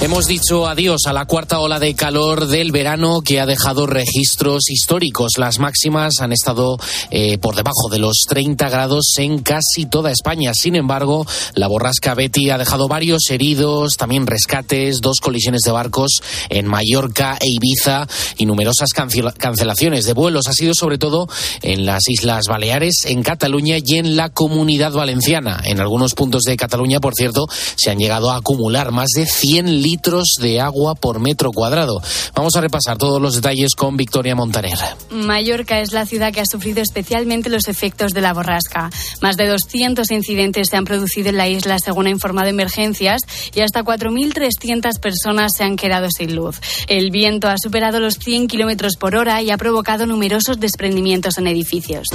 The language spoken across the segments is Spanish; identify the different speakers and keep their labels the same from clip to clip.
Speaker 1: Hemos dicho adiós a la cuarta ola de calor del verano que ha dejado registros históricos. Las máximas han estado eh, por debajo de los 30 grados en casi toda España. Sin embargo, la borrasca Betty ha dejado varios heridos, también rescates, dos colisiones de barcos en Mallorca e Ibiza y numerosas cancelaciones de vuelos. Ha sido sobre todo en las Islas Baleares, en Cataluña y en la Comunidad Valenciana. En algunos puntos de Cataluña, por cierto, se han llegado a acumular más de 100 litros de agua por metro cuadrado. Vamos a repasar todos los detalles con Victoria Montaner.
Speaker 2: Mallorca es la ciudad que ha sufrido especialmente los efectos de la borrasca. Más de 200 incidentes se han producido en la isla, según ha informado Emergencias, y hasta 4.300 personas se han quedado sin luz. El viento ha superado los 100 kilómetros por hora y ha provocado numerosos desprendimientos en edificios.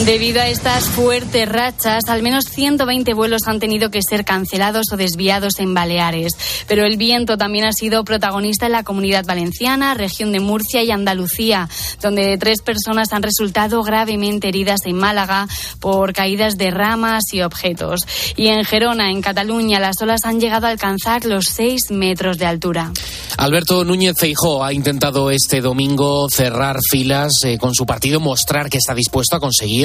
Speaker 2: Debido a estas fuertes rachas, al menos 120 vuelos han tenido que ser cancelados o desviados en Baleares. Pero el viento también ha sido protagonista en la comunidad valenciana, región de Murcia y Andalucía, donde tres personas han resultado gravemente heridas en Málaga por caídas de ramas y objetos. Y en Gerona, en Cataluña, las olas han llegado a alcanzar los 6 metros de altura.
Speaker 1: Alberto Núñez Feijó ha intentado este domingo cerrar filas eh, con su partido, mostrar que está dispuesto a conseguir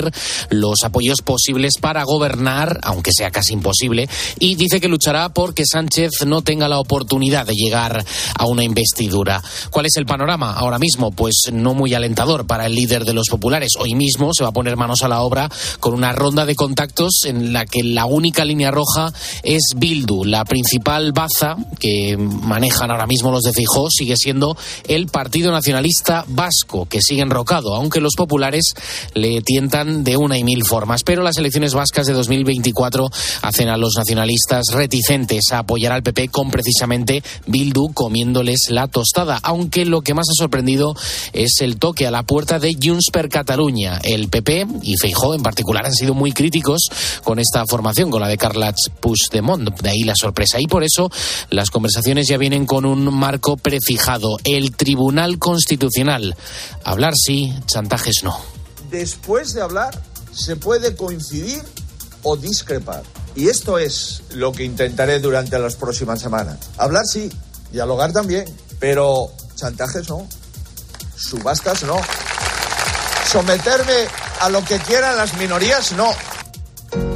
Speaker 1: los apoyos posibles para gobernar, aunque sea casi imposible, y dice que luchará porque Sánchez no tenga la oportunidad de llegar a una investidura. ¿Cuál es el panorama ahora mismo? Pues no muy alentador para el líder de los populares. Hoy mismo se va a poner manos a la obra con una ronda de contactos en la que la única línea roja es Bildu, la principal baza que manejan ahora mismo los de Fijó sigue siendo el Partido Nacionalista Vasco, que sigue enrocado, aunque los populares le tientan de una y mil formas. Pero las elecciones vascas de 2024 hacen a los nacionalistas reticentes a apoyar al PP con precisamente Bildu comiéndoles la tostada. Aunque lo que más ha sorprendido es el toque a la puerta de Junts per Catalunya. El PP y Feijó en particular han sido muy críticos con esta formación, con la de Carles Puigdemont. De ahí la sorpresa. Y por eso las conversaciones ya vienen con un marco prefijado. El Tribunal Constitucional. Hablar sí, chantajes no
Speaker 3: después de hablar se puede coincidir o discrepar. Y esto es lo que intentaré durante las próximas semanas. Hablar sí, dialogar también, pero chantajes no, subastas no, someterme a lo que quieran las minorías no.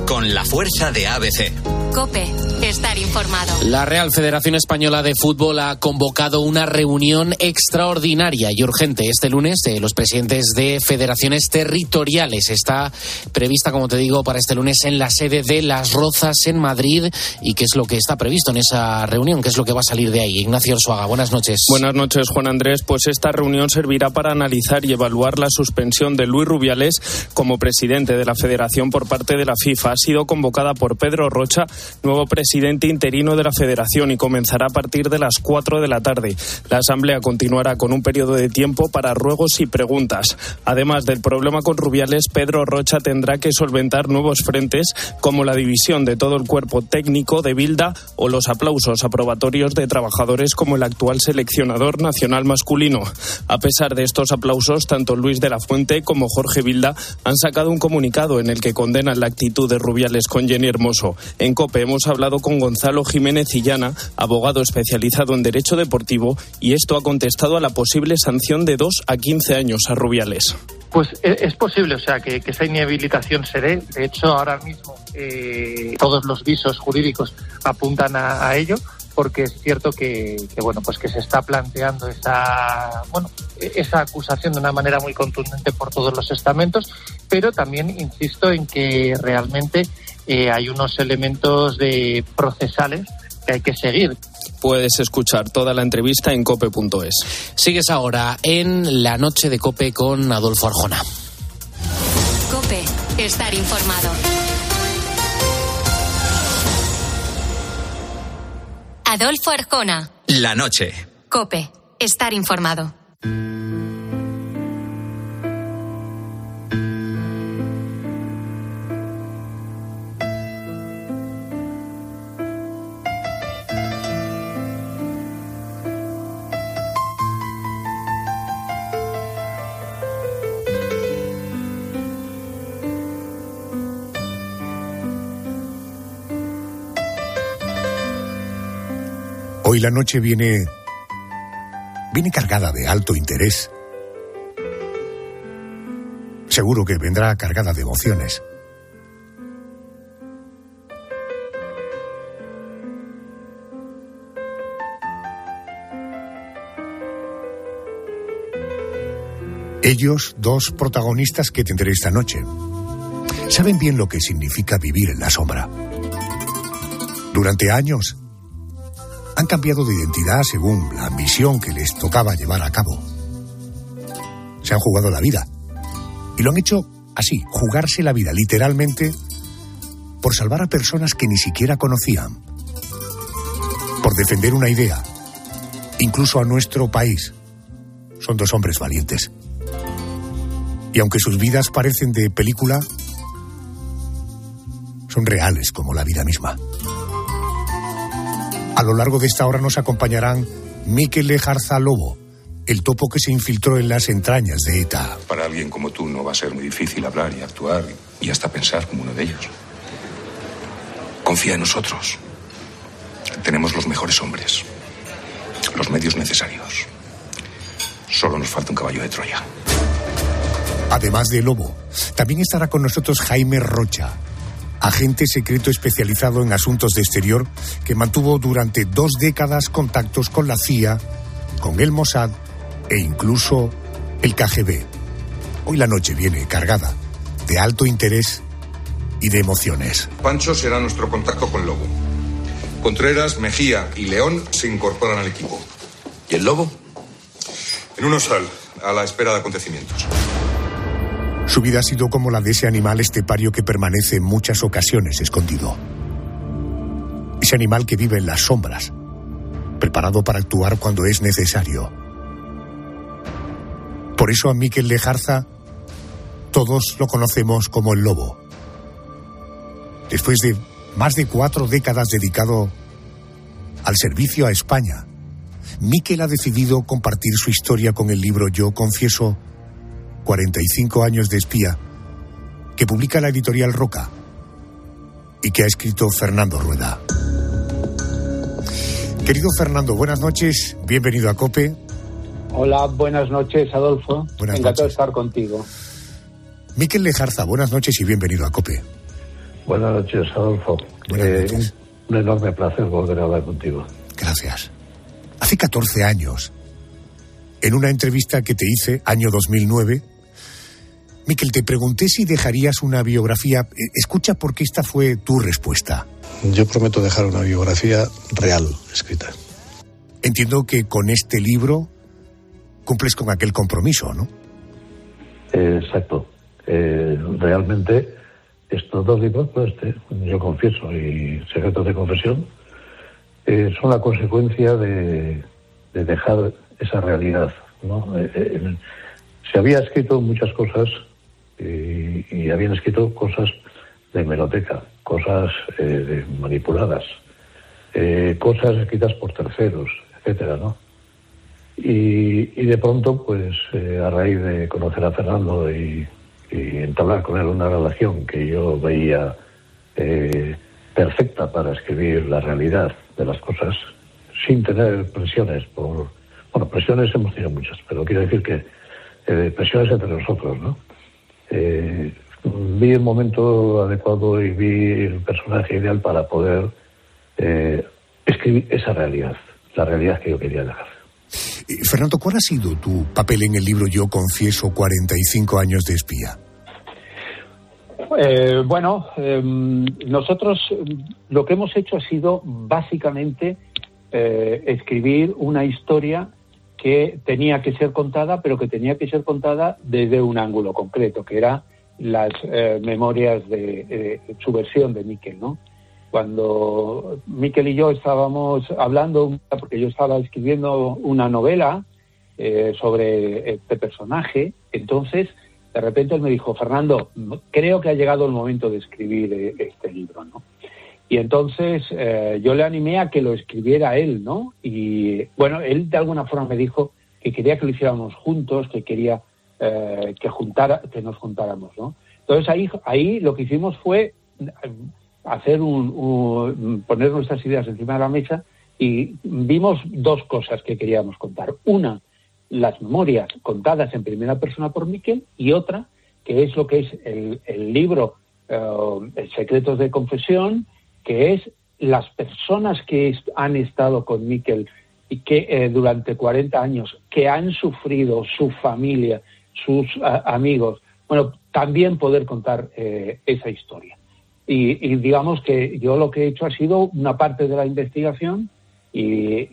Speaker 4: Con la fuerza de ABC.
Speaker 5: Cope, estar informado.
Speaker 1: La Real Federación Española de Fútbol ha convocado una reunión extraordinaria y urgente este lunes de los presidentes de federaciones territoriales. Está prevista, como te digo, para este lunes en la sede de Las Rozas en Madrid. ¿Y qué es lo que está previsto en esa reunión? ¿Qué es lo que va a salir de ahí? Ignacio Orsuaga, buenas noches.
Speaker 6: Buenas noches, Juan Andrés. Pues esta reunión servirá para analizar y evaluar la suspensión de Luis Rubiales como presidente de la federación por parte de la FIFA. Ha sido convocada por Pedro Rocha nuevo presidente interino de la Federación y comenzará a partir de las 4 de la tarde. La Asamblea continuará con un periodo de tiempo para ruegos y preguntas. Además del problema con Rubiales, Pedro Rocha tendrá que solventar nuevos frentes como la división de todo el cuerpo técnico de Bilda o los aplausos aprobatorios de trabajadores como el actual seleccionador nacional masculino. A pesar de estos aplausos, tanto Luis de la Fuente como Jorge Bilda han sacado un comunicado en el que condenan la actitud de Rubiales con Jenny Hermoso. En hemos hablado con Gonzalo Jiménez Illana, abogado especializado en Derecho Deportivo, y esto ha contestado a la posible sanción de 2 a 15 años a Rubiales.
Speaker 7: Pues e, es posible, o sea, que, esa inhabilitación se dé. De hecho, ahora mismo eh, todos los visos jurídicos apuntan a, ello porque es cierto que, bueno pues que se está planteando esa bueno esa acusación de una manera muy contundente por todos los estamentos pero también insisto en que realmente eh, hay unos elementos de procesales que hay que seguir.
Speaker 6: Puedes escuchar toda la entrevista en cope.es.
Speaker 1: Sigues ahora en la noche de cope con Adolfo Arjona.
Speaker 5: Cope, estar informado. Adolfo Arjona.
Speaker 4: La noche.
Speaker 5: Cope, estar informado.
Speaker 8: Hoy la noche viene viene cargada de alto interés. Seguro que vendrá cargada de emociones. Ellos, dos protagonistas que tendré esta noche, saben bien lo que significa vivir en la sombra. Durante años han cambiado de identidad según la misión que les tocaba llevar a cabo. Se han jugado la vida. Y lo han hecho así, jugarse la vida literalmente por salvar a personas que ni siquiera conocían, por defender una idea, incluso a nuestro país. Son dos hombres valientes. Y aunque sus vidas parecen de película, son reales como la vida misma. A lo largo de esta hora nos acompañarán Miquel Lejarza Lobo, el topo que se infiltró en las entrañas de ETA.
Speaker 9: Para alguien como tú no va a ser muy difícil hablar y actuar y hasta pensar como uno de ellos. Confía en nosotros. Tenemos los mejores hombres, los medios necesarios. Solo nos falta un caballo de Troya.
Speaker 8: Además de Lobo, también estará con nosotros Jaime Rocha, agente secreto especializado en asuntos de exterior que mantuvo durante dos décadas contactos con la CIA, con el Mossad e incluso el KGB. Hoy la noche viene cargada de alto interés y de emociones.
Speaker 9: Pancho será nuestro contacto con Lobo. Contreras, Mejía y León se incorporan al equipo.
Speaker 4: ¿Y el lobo?
Speaker 9: En un osal, a la espera de acontecimientos.
Speaker 8: Su vida ha sido como la de ese animal estepario que permanece en muchas ocasiones escondido. Ese animal que vive en las sombras, preparado para actuar cuando es necesario. Por eso a Miquel Lejarza todos lo conocemos como el lobo. Después de más de cuatro décadas dedicado al servicio a España, Miquel ha decidido compartir su historia con el libro Yo Confieso 45 años de espía, que publica la editorial Roca y que ha escrito Fernando Rueda. Querido Fernando, buenas noches, bienvenido a COPE.
Speaker 10: Hola, buenas noches, Adolfo.
Speaker 8: Buenas
Speaker 10: Encantado de estar contigo.
Speaker 8: Miquel Lejarza, buenas noches y bienvenido a COPE.
Speaker 11: Buenas noches, Adolfo.
Speaker 8: Buenas
Speaker 11: Eh,
Speaker 8: noches.
Speaker 11: Un, un enorme placer volver a hablar contigo.
Speaker 8: Gracias. Hace 14 años, en una entrevista que te hice, año 2009, Miquel, te pregunté si dejarías una biografía. Eh, Escucha porque esta fue tu respuesta.
Speaker 11: Yo prometo dejar una biografía real escrita.
Speaker 8: Entiendo que con este libro cumples con aquel compromiso, ¿no?
Speaker 11: Eh, exacto. Eh, realmente estos dos libros, pues, este, yo confieso y Secretos de Confesión, eh, son la consecuencia de, de dejar esa realidad. ¿no? Eh, eh, se había escrito muchas cosas y, y habían escrito cosas de hemeroteca, cosas eh, de- manipuladas, eh, cosas escritas por terceros, etcétera, ¿no? Y, y de pronto, pues eh, a raíz de conocer a Fernando y, y entablar con él una relación que yo veía eh, perfecta para escribir la realidad de las cosas, sin tener presiones por... Bueno, presiones hemos tenido muchas, pero quiero decir que presiones entre nosotros, ¿no? Eh, vi el momento adecuado y vi el personaje ideal para poder eh, escribir esa realidad, la realidad que yo quería dejar.
Speaker 8: Fernando, ¿cuál ha sido tu papel en el libro Yo confieso 45 años de espía?
Speaker 10: Eh, bueno, eh, nosotros lo que hemos hecho ha sido básicamente eh, escribir una historia que tenía que ser contada, pero que tenía que ser contada desde un ángulo concreto, que era las eh, memorias de eh, su versión de Miquel, ¿no? Cuando Miquel y yo estábamos hablando, porque yo estaba escribiendo una novela eh, sobre este personaje, entonces de repente él me dijo, Fernando, creo que ha llegado el momento de escribir este libro, ¿no? Y entonces eh, yo le animé a que lo escribiera él, ¿no? Y bueno, él de alguna forma me dijo que quería que lo hiciéramos juntos, que quería eh, que juntara, que nos juntáramos, ¿no? Entonces ahí, ahí lo que hicimos fue eh, hacer un, un- poner nuestras ideas encima de la mesa y vimos dos cosas que queríamos contar. Una, las memorias contadas en primera persona por Miquel y otra, que es lo que es el, libro eh, Secretos de Confesión, que es las personas que han estado con Miquel y que eh, durante 40 años, que han sufrido su familia, sus amigos, bueno, también poder contar eh, esa historia. Y, digamos que yo lo que he hecho ha sido una parte de la investigación y,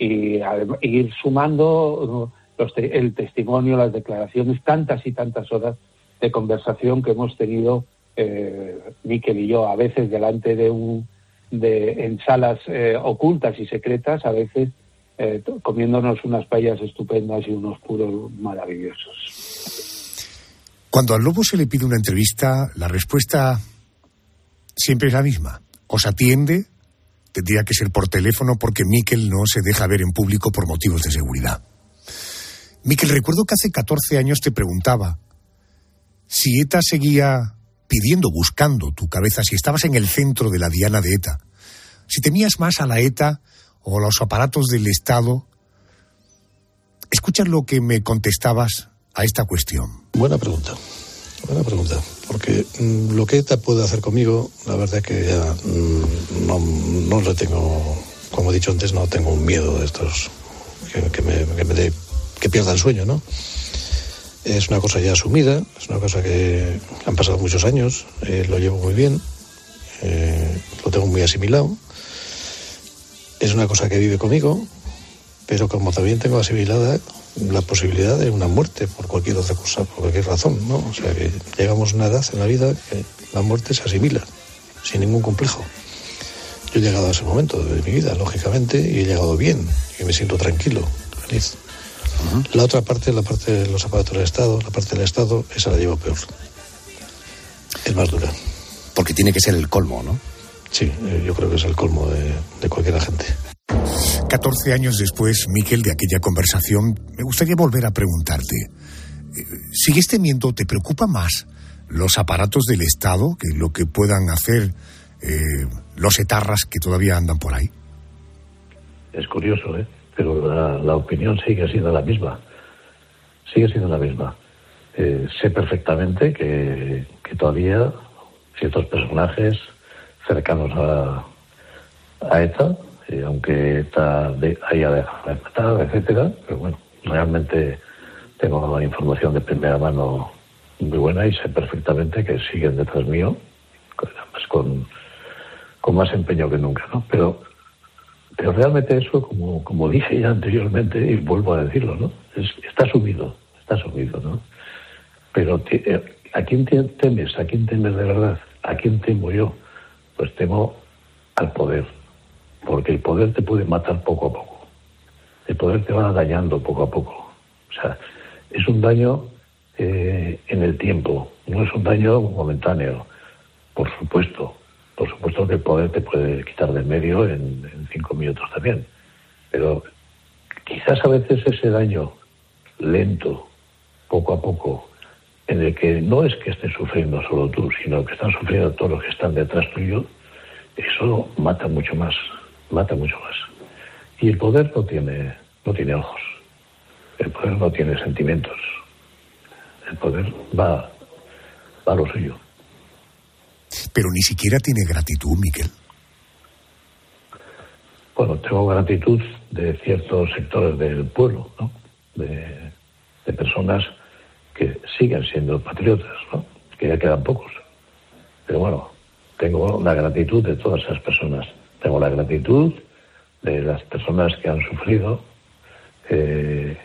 Speaker 10: ir sumando el testimonio, las declaraciones, tantas y tantas horas de conversación que hemos tenido eh, Miquel y yo, a veces delante de un, de, en salas eh, ocultas y secretas, a veces eh, comiéndonos unas payas estupendas y unos puros maravillosos.
Speaker 8: Cuando al lobo se le pide una entrevista, la respuesta siempre es la misma. Os atiende, tendría que ser por teléfono porque Miquel no se deja ver en público por motivos de seguridad. Miquel, recuerdo que hace 14 años te preguntaba si ETA seguía pidiendo, buscando tu cabeza, si estabas en el centro de la diana de ETA, si temías más a la ETA o a los aparatos del Estado. Escucha lo que me contestabas a esta cuestión.
Speaker 11: Buena pregunta, buena pregunta, porque mm, lo que ETA puede hacer conmigo, la verdad es que ya mm, no, no le tengo, como he dicho antes, no tengo un miedo de estos que, me, que, que pierda el sueño, ¿no? Es una cosa ya asumida, es una cosa que han pasado muchos años, eh, lo llevo muy bien, eh, lo tengo muy asimilado. Es una cosa que vive conmigo, pero como también tengo asimilada la posibilidad de una muerte por cualquier otra cosa, por cualquier razón, ¿no? O sea que llegamos a una edad en la vida que la muerte se asimila, sin ningún complejo. Yo he llegado a ese momento de mi vida, lógicamente, y he llegado bien, y me siento tranquilo, feliz. La otra parte, la parte de los aparatos del Estado, la parte del Estado, esa la llevo peor. Es más dura.
Speaker 8: Porque tiene que ser el colmo, ¿no?
Speaker 11: Sí, eh, yo creo que es el colmo de, de cualquier agente.
Speaker 8: 14 años después, Miquel, de aquella conversación, me gustaría volver a preguntarte. Eh, ¿Sigues temiendo, te preocupa más los aparatos del Estado que lo que puedan hacer eh, los etarras que todavía andan por ahí?
Speaker 11: Es curioso, ¿eh? Pero la, opinión sigue siendo la misma. Sigue siendo la misma. Eh, sé perfectamente que, todavía ciertos personajes cercanos a, a ETA, eh, aunque ETA de, haya dejado de matar, etcétera, pero bueno, realmente tengo la información de primera mano muy buena y sé perfectamente que siguen detrás mío, además con, con más empeño que nunca, ¿no? Pero pero realmente eso, como, como dije ya anteriormente, y vuelvo a decirlo, ¿no? está subido, está subido, ¿no? Pero eh, ¿a quién temes? ¿A quién temes de verdad? ¿A quién temo yo? Pues temo al poder, porque el poder te puede matar poco a poco. El poder te va dañando poco a poco. O sea, es un daño eh, en el tiempo, no es un daño momentáneo, por supuesto, por supuesto que el poder te puede quitar del medio en, cinco minutos también. Pero quizás a veces ese daño lento, poco a poco, en el que no es que estés sufriendo solo tú, sino que están sufriendo todos los que están detrás tuyo, eso mata mucho más, mata mucho más. Y el poder no tiene, no tiene ojos, el poder no tiene sentimientos, el poder va, va a lo suyo
Speaker 8: pero ni siquiera tiene gratitud, Miquel.
Speaker 11: Bueno, tengo gratitud de ciertos sectores del pueblo, ¿no? De, personas que siguen siendo patriotas, ¿no? Que ya quedan pocos. Pero bueno, tengo la gratitud de todas esas personas. Tengo la gratitud de las personas que han sufrido, eh,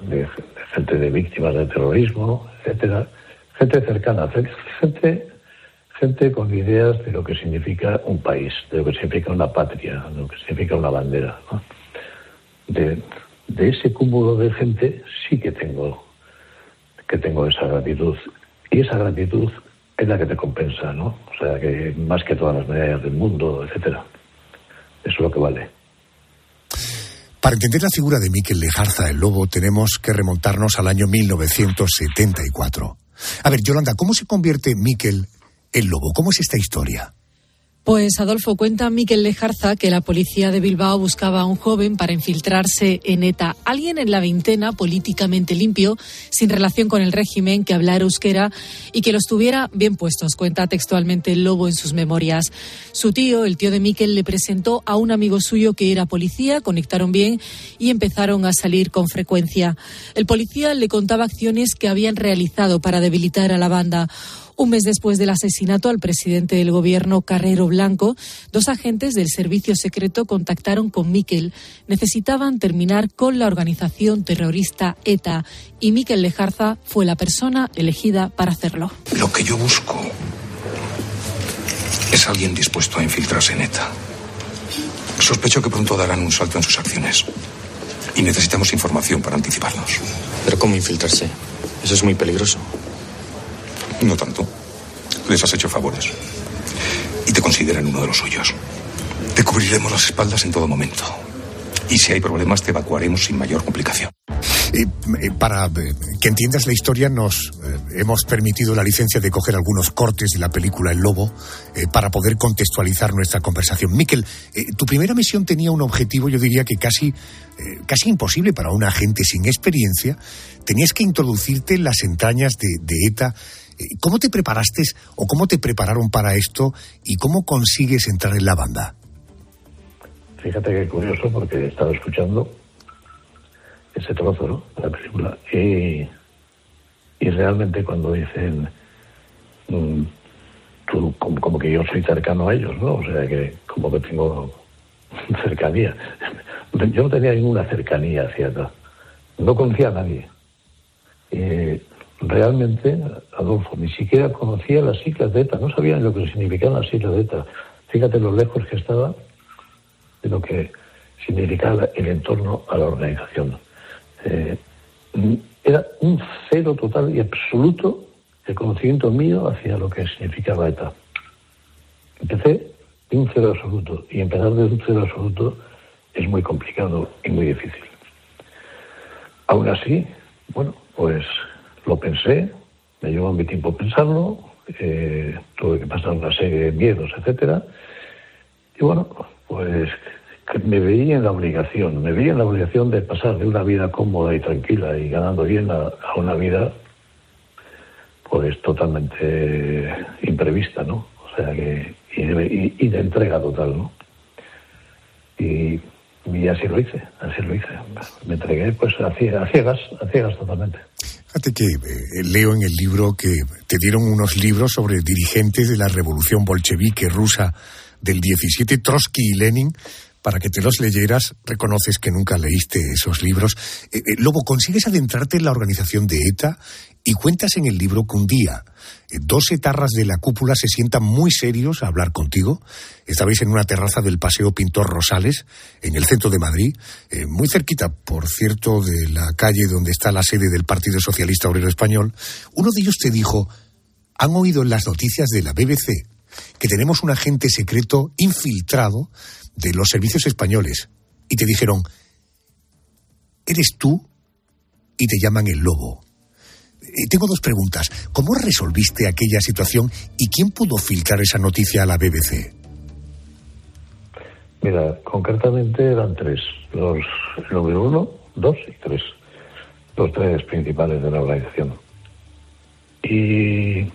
Speaker 11: de, gente de víctimas de terrorismo, etcétera, gente cercana, gente gente con ideas de lo que significa un país, de lo que significa una patria, de lo que significa una bandera. De, ese cúmulo de gente sí que tengo, que tengo esa gratitud. Y esa gratitud es la que te compensa, ¿no? O sea, que más que todas las medallas del mundo, etcétera. Eso es lo que vale.
Speaker 8: Para entender la figura de Miquel Lejarza, el lobo, tenemos que remontarnos al año 1974. A ver, Yolanda, ¿cómo se convierte Miquel el lobo. ¿Cómo es esta historia?
Speaker 12: Pues Adolfo cuenta Miquel Lejarza que la policía de Bilbao buscaba a un joven para infiltrarse en ETA, alguien en la veintena, políticamente limpio, sin relación con el régimen, que hablara euskera y que los tuviera bien puestos, cuenta textualmente el Lobo en sus memorias. Su tío, el tío de Miquel, le presentó a un amigo suyo que era policía, conectaron bien y empezaron a salir con frecuencia. El policía le contaba acciones que habían realizado para debilitar a la banda. Un mes después del asesinato al presidente del gobierno, Carrero Blanco, dos agentes del servicio secreto contactaron con Miquel. Necesitaban terminar con la organización terrorista ETA y Miquel Lejarza fue la persona elegida para hacerlo.
Speaker 9: Lo que yo busco es alguien dispuesto a infiltrarse en ETA. Sospecho que pronto darán un salto en sus acciones. Y necesitamos información para anticiparnos.
Speaker 13: Pero ¿cómo infiltrarse? Eso es muy peligroso.
Speaker 9: No tanto. Les has hecho favores. Y te consideran uno de los suyos. Te cubriremos las espaldas en todo momento. Y si hay problemas, te evacuaremos sin mayor complicación.
Speaker 8: Eh, para eh, que entiendas la historia, nos eh, hemos permitido la licencia de coger algunos cortes de la película El Lobo eh, para poder contextualizar nuestra conversación. Miquel, tu primera misión tenía un objetivo, yo diría que casi, casi imposible para un agente sin experiencia. Tenías que introducirte en las entrañas de ETA. ¿Cómo te preparaste o cómo te prepararon para esto y cómo consigues entrar en la banda?
Speaker 11: Fíjate que curioso porque he estado escuchando ese trozo, ¿no? La película. Y, y realmente cuando dicen, mm, tú, como, que yo soy cercano a ellos, ¿no? O sea que como que tengo cercanía. Yo no tenía ninguna cercanía hacia. No conocía a nadie. Eh, realmente, Adolfo, ni siquiera conocía las siglas de ETA, no sabía lo que significaban las siglas de ETA. Fíjate lo lejos que estaba de lo que significaba el entorno a la organización. Eh, era un cero total y absoluto el conocimiento mío hacia lo que significaba ETA. Empecé de un cero absoluto y empezar de un cero absoluto es muy complicado y muy difícil. Aún así, bueno, pues lo pensé, me llevó mi tiempo pensarlo, eh, tuve que pasar una serie de miedos, etcétera, y bueno, pues me veía en la obligación, me veía en la obligación de pasar de una vida cómoda y tranquila y ganando bien a, una vida pues totalmente imprevista, ¿no? O sea que y de, y- de entrega total, ¿no? Y, así lo hice, así lo hice. Me entregué pues a ciegas, a ciegas totalmente.
Speaker 8: Fíjate que eh, leo en el libro que te dieron unos libros sobre dirigentes de la revolución bolchevique rusa del 17, Trotsky y Lenin, para que te los leyeras. Reconoces que nunca leíste esos libros. Eh, eh, Lobo, consigues adentrarte en la organización de ETA y cuentas en el libro que un día eh, dos etarras de la cúpula se sientan muy serios a hablar contigo. Estabais en una terraza del Paseo Pintor Rosales, en el centro de Madrid, muy cerquita, por cierto, de la calle donde está la sede del Partido Socialista Obrero Español. Uno de ellos te dijo, han oído en las noticias de la BBC que tenemos un agente secreto infiltrado de los servicios españoles. Y te dijeron, eres tú y te llaman el lobo. Eh, tengo dos preguntas. ¿Cómo resolviste aquella situación y quién pudo filtrar esa noticia a la BBC?
Speaker 11: Mira, concretamente eran tres. Los número uno, dos y tres. Los tres principales de la organización. Y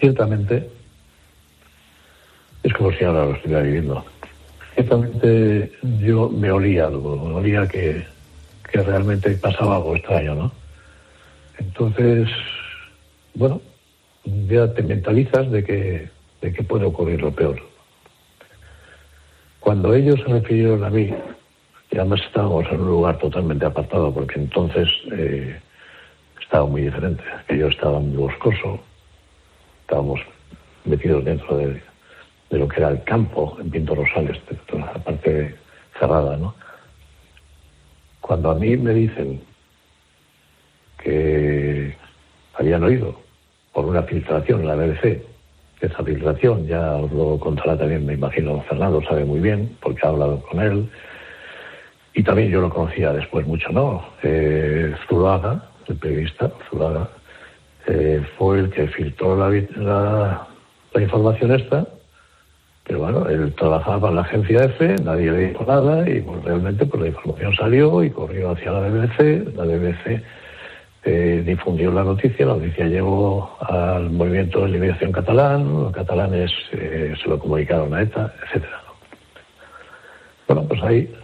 Speaker 11: ciertamente es como si ahora lo estuviera viviendo. Ciertamente yo me olía algo, me olía que, que realmente pasaba algo extraño, ¿no? Entonces, bueno, ya te mentalizas de que, de que puede ocurrir lo peor. Cuando ellos se refirieron a mí, y además estábamos en un lugar totalmente apartado, porque entonces eh, estaba muy diferente. Ellos estaban muy boscoso, estábamos metidos dentro de, de lo que era el campo en Pinto Rosales, toda la parte cerrada, ¿no? Cuando a mí me dicen que habían oído por una filtración en la BBC, esa filtración ya os lo contará también, me imagino, Fernando sabe muy bien, porque ha hablado con él, y también yo lo conocía después mucho, ¿no? Eh, el periodista Zulaga, eh, fue el que filtró la, la, la información esta Pero bueno, él trabajaba en la agencia F, nadie le dijo nada y pues realmente pues la información salió y corrió hacia la BBC. La BBC eh, difundió la noticia, la noticia llegó al movimiento de liberación catalán, los catalanes eh, se lo comunicaron a ETA, etcétera. Bueno, pues ahí,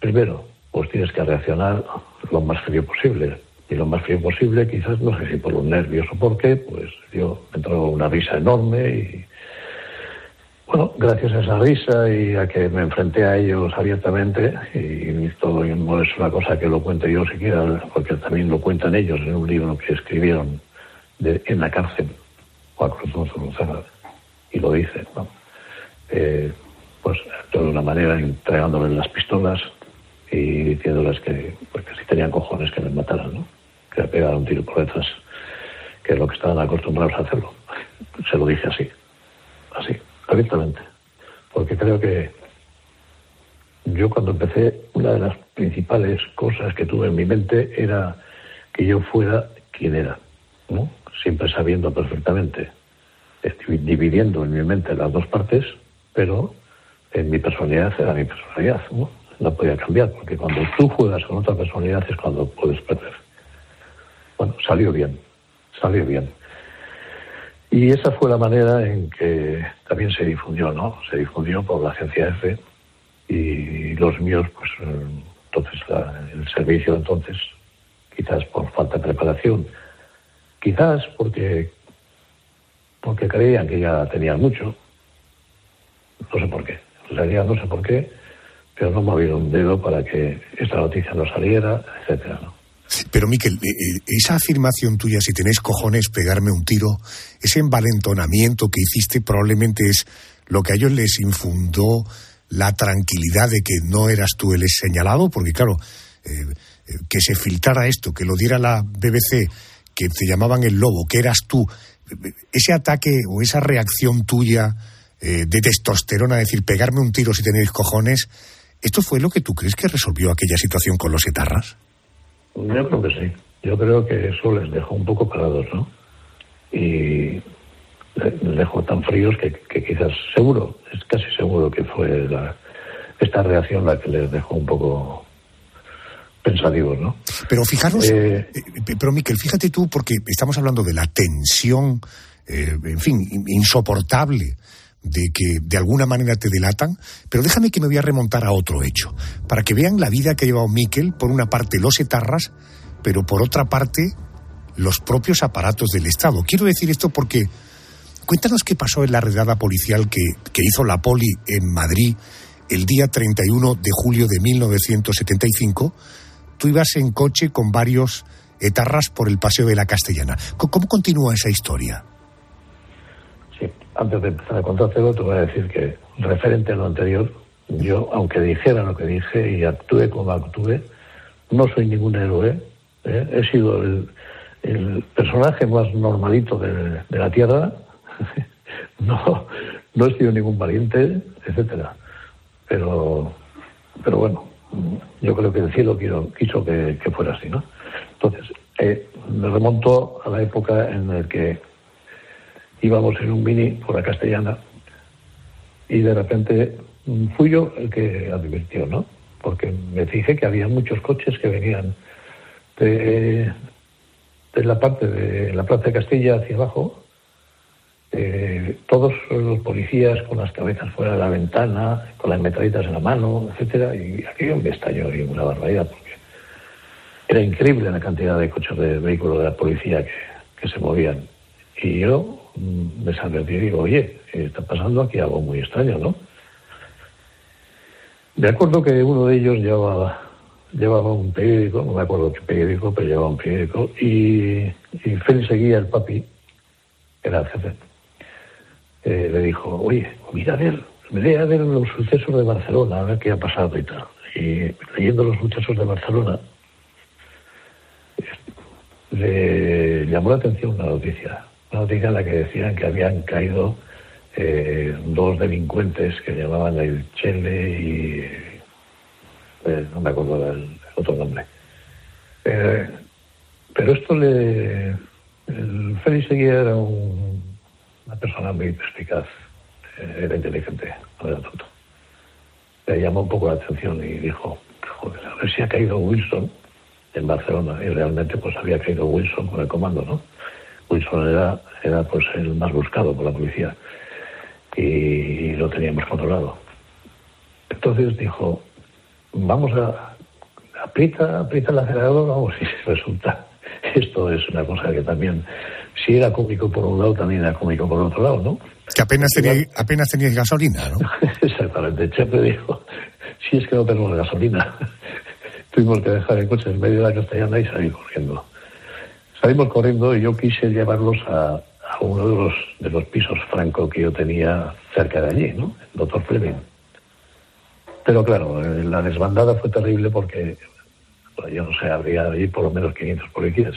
Speaker 11: primero, pues tienes que reaccionar lo más frío posible. Y lo más frío posible, quizás, no sé si por un nervios o por qué, pues yo me entró una risa enorme y, bueno, gracias a esa risa y a que me enfrenté a ellos abiertamente, y, todo no es una cosa que lo cuente yo siquiera, porque también lo cuentan ellos en un libro que escribieron en la cárcel, Juan Cruz y lo dicen, ¿no? Eh, pues de una manera entregándoles las pistolas y diciéndoles que, pues, si tenían cojones que les mataran, ¿no? que le pegara un tiro por detrás, que es lo que estaban acostumbrados a hacerlo. Se lo dije así, así, abiertamente, porque creo que yo cuando empecé, una de las principales cosas que tuve en mi mente era que yo fuera quien era, ¿no? siempre sabiendo perfectamente, dividiendo en mi mente las dos partes, pero en mi personalidad era mi personalidad, ¿no? no podía cambiar, porque cuando tú juegas con otra personalidad es cuando puedes perder. Bueno, salió bien, salió bien. Y esa fue la manera en que también se difundió, ¿no? Se difundió por la agencia F y los míos, pues entonces el servicio entonces, quizás por falta de preparación, quizás porque porque creían que ya tenían mucho, no sé por qué, en realidad no sé por qué, pero no movieron un dedo para que esta noticia no saliera, etcétera, ¿no?
Speaker 8: Pero Miquel, eh, eh, esa afirmación tuya, si tenéis cojones pegarme un tiro, ese envalentonamiento que hiciste probablemente es lo que a ellos les infundó la tranquilidad de que no eras tú el señalado, porque claro, eh, que se filtrara esto, que lo diera la BBC, que te llamaban el lobo, que eras tú, ese ataque o esa reacción tuya de testosterona, decir, pegarme un tiro si tenéis cojones, ¿esto fue lo que tú crees que resolvió aquella situación con los etarras?
Speaker 11: Yo creo que sí. Yo creo que eso les dejó un poco parados, ¿no? Y les dejó tan fríos que, quizás, seguro, es casi seguro que fue esta reacción la que les dejó un poco pensativos, ¿no?
Speaker 8: Pero fijaros, eh, eh, pero Miquel, fíjate tú, porque estamos hablando de la tensión, eh, en fin, insoportable de que de alguna manera te delatan, pero déjame que me voy a remontar a otro hecho, para que vean la vida que ha llevado Miquel, por una parte los etarras, pero por otra parte los propios aparatos del Estado. Quiero decir esto porque cuéntanos qué pasó en la redada policial que, que hizo la poli en Madrid el día 31 de julio de 1975. Tú ibas en coche con varios etarras por el Paseo de la Castellana. ¿Cómo continúa esa historia?
Speaker 11: Antes de empezar a contártelo, te voy a decir que, referente a lo anterior, yo, aunque dijera lo que dije y actúe como actué, no soy ningún héroe. ¿eh? He sido el, personaje más normalito de, la Tierra. no, no he sido ningún valiente, etcétera. Pero, pero bueno, yo creo que el cielo quiso que, fuera así, ¿no? Entonces, eh, me remonto a la época en la que íbamos en un mini por la castellana y de repente fui yo el que advirtió, ¿no? Porque me fijé que había muchos coches que venían de, la parte de la Plaza de Castilla hacia abajo, eh, todos los policías con las cabezas fuera de la ventana, con las metralletas en la mano, etcétera, y aquello me estalló y una barbaridad, porque era increíble la cantidad de coches de vehículos de la policía que, que se movían. Y yo Mm, me advertí y digo, oye, está pasando aquí algo muy extraño, ¿no? De acuerdo que uno de ellos llevaba, llevaba un periódico, no me acuerdo qué periódico, pero llevaba un periódico, y, y Félix seguía el papi, era el jefe, eh, le dijo, oye, mira a ver, me a ver los sucesos de Barcelona, a ver qué ha pasado y tal. Y leyendo los sucesos de Barcelona, le llamó la atención una noticia noticia en la que decían que habían caído eh, dos delincuentes que llamaban el Chele y eh, no me acuerdo del otro nombre. Eh, pero esto le. El Félix Seguía era una persona muy perspicaz. era inteligente, no era tonto. Le llamó un poco la atención y dijo, joder, a ver si ha caído Wilson en Barcelona. Y realmente pues había caído Wilson con el comando, ¿no? Wilson era, era pues el más buscado por la policía y lo teníamos controlado. Entonces dijo, vamos a, aprieta, aprieta el acelerador, vamos, y resulta, esto es una cosa que también, si era cómico por un lado, también era cómico por otro lado, ¿no?
Speaker 8: Que apenas tenía, apenas teníais gasolina, ¿no?
Speaker 11: Exactamente, Chepe dijo, si es que no tenemos gasolina, tuvimos que dejar el coche en medio de la castellana y salir corriendo. Salimos corriendo y yo quise llevarlos a, uno de los, de los pisos franco que yo tenía cerca de allí, ¿no? El doctor Fleming. Pero claro, eh, la desbandada fue terrible porque, bueno, yo no sé, habría allí por lo menos 500 policías.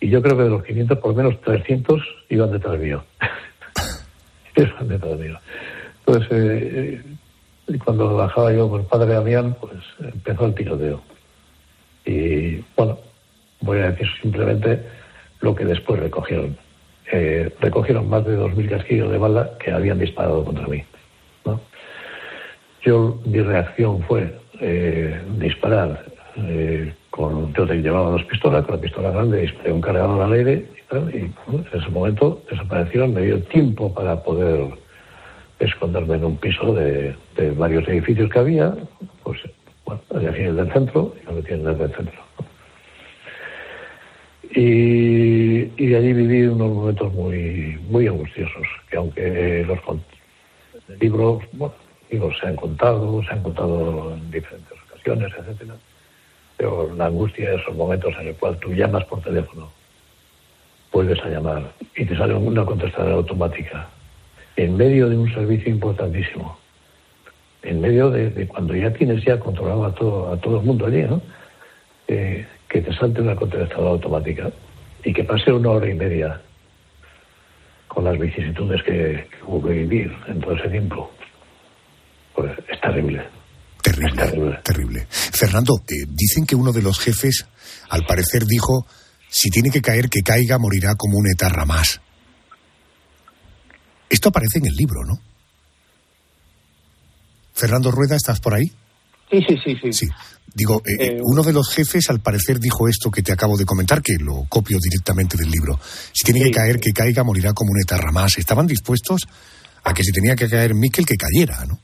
Speaker 11: Y yo creo que de los 500, por lo menos 300 iban detrás mío. iban detrás mío. Entonces, eh, cuando bajaba yo con el padre Damián, pues empezó el tiroteo. Y bueno, voy a decir simplemente lo que después recogieron. Eh, recogieron más de 2.000 casquillos de bala que habían disparado contra mí. Yo, mi reacción fue eh, disparar eh, con. Yo llevaba dos pistolas, con la pistola grande disparé un cargador al aire y, en ese momento desaparecieron. Me dio tiempo para poder esconderme en un piso de, de varios edificios que había, pues bueno, allá fines del centro, y me metí en el del centro. Y, y allí viví unos momentos muy, muy angustiosos, que aunque los libros, bueno, digo, se han contado, se han contado en diferentes ocasiones, etcétera, pero la angustia de esos momentos en el cual tú llamas por teléfono, vuelves a llamar y te sale una contestadora automática en medio de un servicio importantísimo, en medio de, de cuando ya tienes ya controlado a todo, a todo el mundo allí, ¿no? Eh, que te salte una contestadora automática y que pase una hora y media con las vicisitudes que, que hubo que vivir en todo ese tiempo, pues es terrible.
Speaker 8: Terrible, terrible. Fernando, eh, dicen que uno de los jefes, al parecer, dijo, si tiene que caer, que caiga, morirá como un etarra más. Esto aparece en el libro, ¿no? Fernando Rueda, ¿estás por ahí?
Speaker 10: Sí, sí, sí, sí.
Speaker 8: Digo, eh,
Speaker 10: Eh,
Speaker 8: uno de los jefes al parecer dijo esto que te acabo de comentar, que lo copio directamente del libro. Si tiene que caer, que caiga, morirá como un etarra más. Estaban dispuestos a que si tenía que caer Miquel, que cayera, ¿no?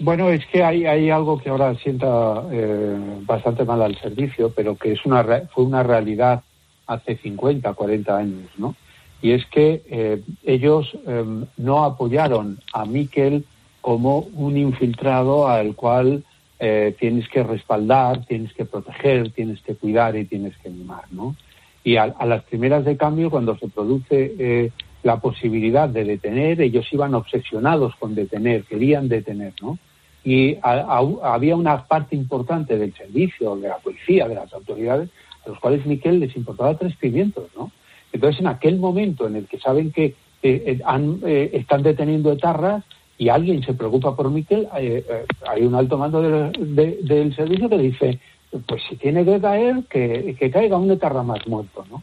Speaker 10: Bueno, es que hay, hay algo que ahora sienta eh, bastante mal al servicio, pero que es una fue una realidad hace 50, 40 años, ¿no? Y es que eh, ellos eh, no apoyaron a Miquel como un infiltrado al cual eh, tienes que respaldar, tienes que proteger, tienes que cuidar y tienes que mimar, ¿no? Y a, a las primeras de cambio, cuando se produce eh, la posibilidad de detener, ellos iban obsesionados con detener, querían detener, ¿no? Y a- a- había una parte importante del servicio, de la policía, de las autoridades, a los cuales Miquel les importaba tres pimientos, ¿no? Entonces, en aquel momento en el que saben que eh, eh, han, eh, están deteniendo etarras y alguien se preocupa por Miquel, eh, eh, hay un alto mando del- de- del servicio que dice, pues si tiene que caer, que, que caiga un etarra más muerto, ¿no?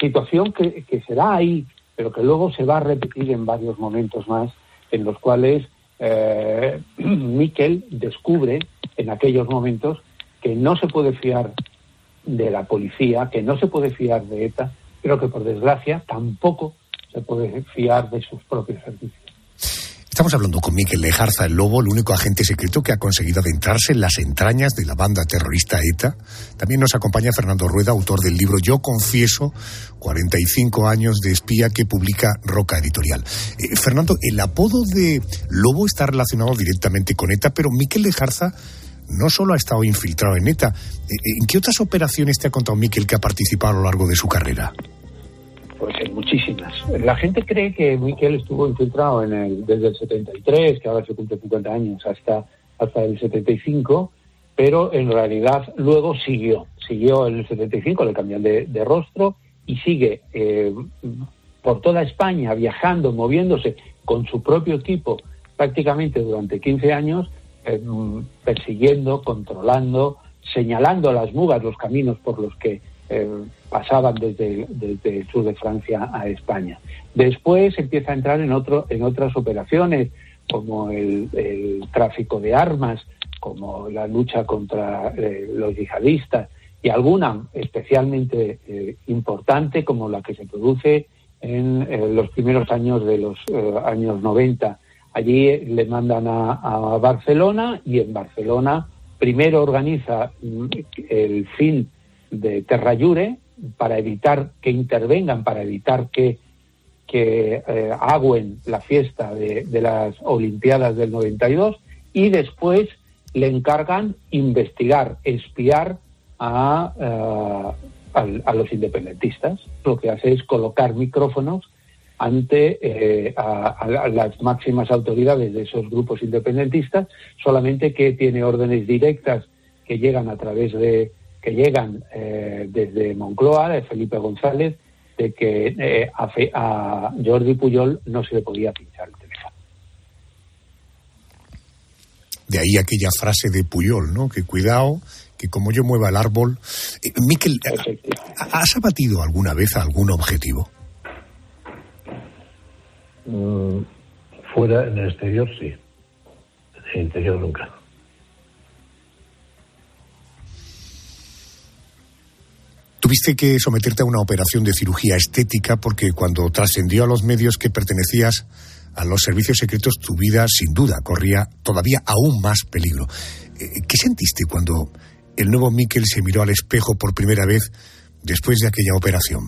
Speaker 10: Situación que, que se ahí, pero que luego se va a repetir en varios momentos más, en los cuales eh, Miquel descubre en aquellos momentos que no se puede fiar de la policía, que no se puede fiar de ETA, pero que por desgracia tampoco se puede fiar de sus propios servicios.
Speaker 8: Estamos hablando con Miquel Lejarza, el Lobo, el único agente secreto que ha conseguido adentrarse en las entrañas de la banda terrorista ETA. También nos acompaña Fernando Rueda, autor del libro Yo confieso, 45 años de espía que publica Roca Editorial. Eh, Fernando, el apodo de Lobo está relacionado directamente con ETA, pero Miquel Lejarza no solo ha estado infiltrado en ETA. Eh, ¿En qué otras operaciones te ha contado Miquel que ha participado a lo largo de su carrera?
Speaker 10: Pues en muchísimas. La gente cree que Miquel estuvo infiltrado en el, desde el 73, que ahora se cumple 50 años, hasta, hasta el 75, pero en realidad luego siguió. Siguió en el 75, le cambian de, de rostro y sigue eh, por toda España viajando, moviéndose con su propio equipo prácticamente durante 15 años, eh, persiguiendo, controlando, señalando las mugas, los caminos por los que pasaban desde, desde, el sur de Francia a España. Después empieza a entrar en, otro, en otras operaciones, como el, tráfico de armas, como la lucha contra los yihadistas, y alguna especialmente importante, como la que se produce en los primeros años de los años 90 Allí le mandan a, Barcelona y en Barcelona primero organiza mm, el fin de Terrayure para evitar que intervengan, para evitar que, que eh, agüen la fiesta de, las Olimpiadas del 92 y después le encargan investigar, espiar a, eh, a los independentistas. Lo que hace es colocar micrófonos ante eh, a, las máximas autoridades de esos grupos independentistas, solamente que tiene órdenes directas que llegan a través de que llegan eh, desde Moncloa, de Felipe González, de que eh, a, a, Jordi Puyol no se le podía pinchar el teléfono.
Speaker 8: De ahí aquella frase de Puyol, ¿no? Que cuidado, que como yo mueva el árbol. Miquel, ¿has abatido alguna vez algún objetivo?
Speaker 11: Mm, fuera, en el exterior sí. En el interior nunca.
Speaker 8: Tuviste que someterte a una operación de cirugía estética porque cuando trascendió a los medios que pertenecías a los servicios secretos, tu vida sin duda corría todavía aún más peligro. Eh, ¿Qué sentiste cuando el nuevo Miquel se miró al espejo por primera vez después de aquella operación?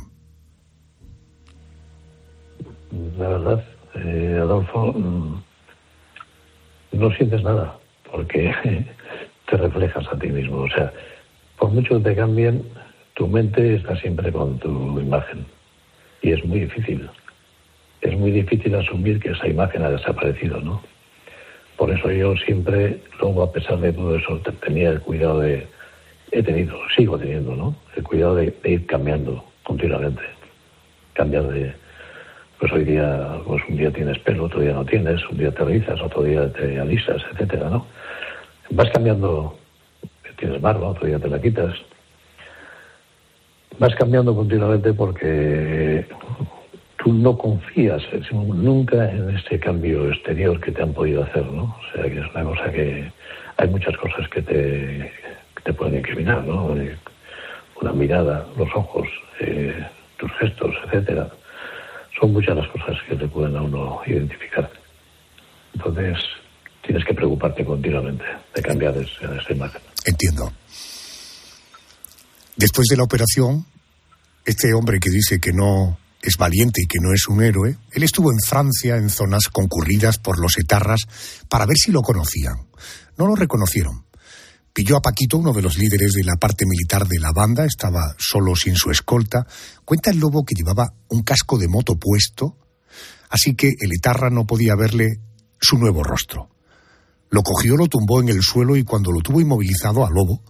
Speaker 11: La verdad, eh, Adolfo, mm, no sientes nada, porque te reflejas a ti mismo. O sea, por mucho que te cambien, tu mente está siempre con tu imagen. Y es muy difícil. Es muy difícil asumir que esa imagen ha desaparecido, ¿no? Por eso yo siempre, luego a pesar de todo eso, tenía el cuidado de, he tenido, sigo teniendo, ¿no? El cuidado de, ir cambiando continuamente, cambiar de, pues hoy día, pues un día tienes pelo, otro día no tienes, un día te rizas, otro día te alisas, etcétera, ¿no? Vas cambiando, tienes barba, otro día te la quitas. Vas cambiando continuamente porque tú no confías nunca en ese cambio exterior que te han podido hacer, ¿no? O sea, que es una cosa que hay muchas cosas que te, te pueden incriminar, ¿no? Eh, una mirada, los ojos, eh, tus gestos, etcétera son muchas las cosas que te pueden a uno identificar. Entonces, tienes que preocuparte continuamente de cambiar esa imagen.
Speaker 8: Entiendo. Después de la operación, este hombre que dice que no es valiente y que no es un héroe, él estuvo en Francia en zonas concurridas por los etarras para ver si lo conocían. No lo reconocieron. Pilló a Paquito, uno de los líderes de la parte militar de la banda, estaba solo sin su escolta. Cuenta el lobo que llevaba un casco de moto puesto, así que el etarra no podía verle su nuevo rostro. Lo cogió, lo tumbó en el suelo y cuando lo tuvo inmovilizado al lobo,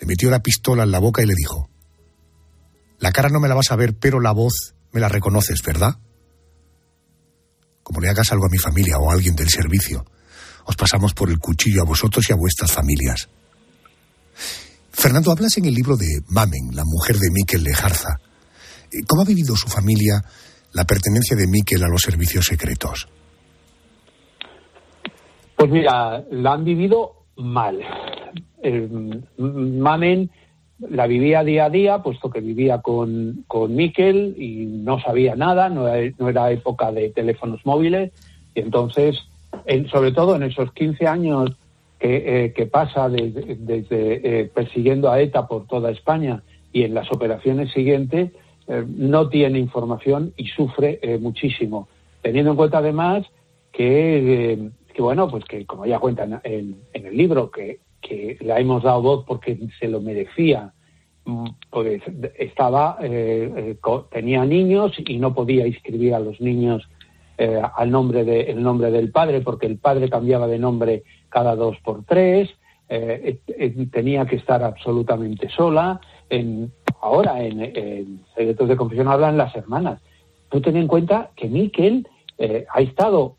Speaker 8: le metió la pistola en la boca y le dijo, La cara no me la vas a ver, pero la voz me la reconoces, ¿verdad? Como le hagas algo a mi familia o a alguien del servicio, os pasamos por el cuchillo a vosotros y a vuestras familias. Fernando, hablas en el libro de Mamen, la mujer de Miquel Lejarza. ¿Cómo ha vivido su familia la pertenencia de Miquel a los servicios secretos?
Speaker 10: Pues mira, la han vivido mal. Mamen la vivía día a día, puesto que vivía con, con Miquel y no sabía nada, no era, época de teléfonos móviles, y entonces, sobre todo en esos 15 años eh, que pasa desde, eh, persiguiendo a ETA por toda España y en las operaciones siguientes eh, no tiene información y sufre muchísimo. Teniendo en cuenta además que, bueno, pues que como ya cuentan en, el libro, que, que la hemos dado voz porque se lo merecía, mm, pues estaba, tenía niños y no podía inscribir a los niños al nombre de, el nombre del padre porque el padre cambiaba de nombre cada dos por tres, eh, tenía que estar absolutamente sola. En, ahora, en, Secretos de Confesión hablan las hermanas. Tú ten en cuenta que Miquel eh, ha estado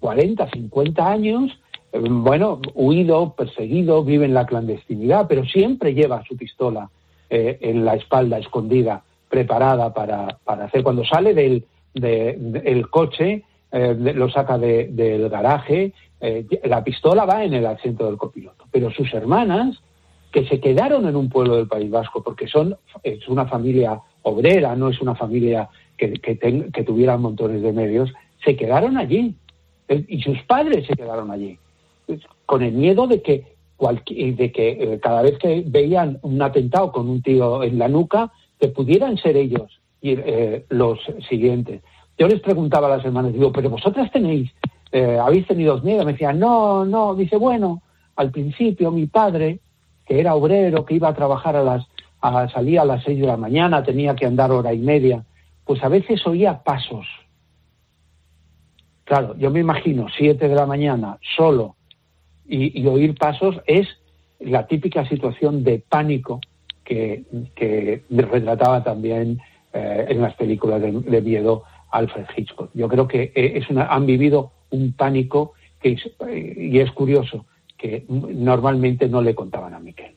Speaker 10: 40, 50 años, eh, bueno, huido, perseguido, vive en la clandestinidad, pero siempre lleva su pistola eh, en la espalda escondida, preparada para, para hacer. Cuando sale del de, coche, eh, lo saca del garaje, eh, la pistola va en el asiento del copiloto. Pero sus hermanas, que se quedaron en un pueblo del País Vasco, porque son, es una familia obrera, no es una familia que, que, tuviera montones de medios, se quedaron allí. Y sus padres se quedaron allí, con el miedo de que, de que eh, cada vez que veían un atentado con un tío en la nuca, que pudieran ser ellos y, eh, los siguientes. Yo les preguntaba a las hermanas, digo, pero vosotras tenéis, eh, habéis tenido miedo. Me decían, no, no. Dice, bueno, al principio mi padre, que era obrero, que iba a trabajar a las, a, salía a las seis de la mañana, tenía que andar hora y media, pues a veces oía pasos. Claro, yo me imagino siete de la mañana, solo, y, oír pasos es la típica situación de pánico que, retrataba también eh, en las películas de, miedo Alfred Hitchcock. Yo creo que eh, es una, han vivido un pánico que y es curioso que normalmente no le contaban a Miquel.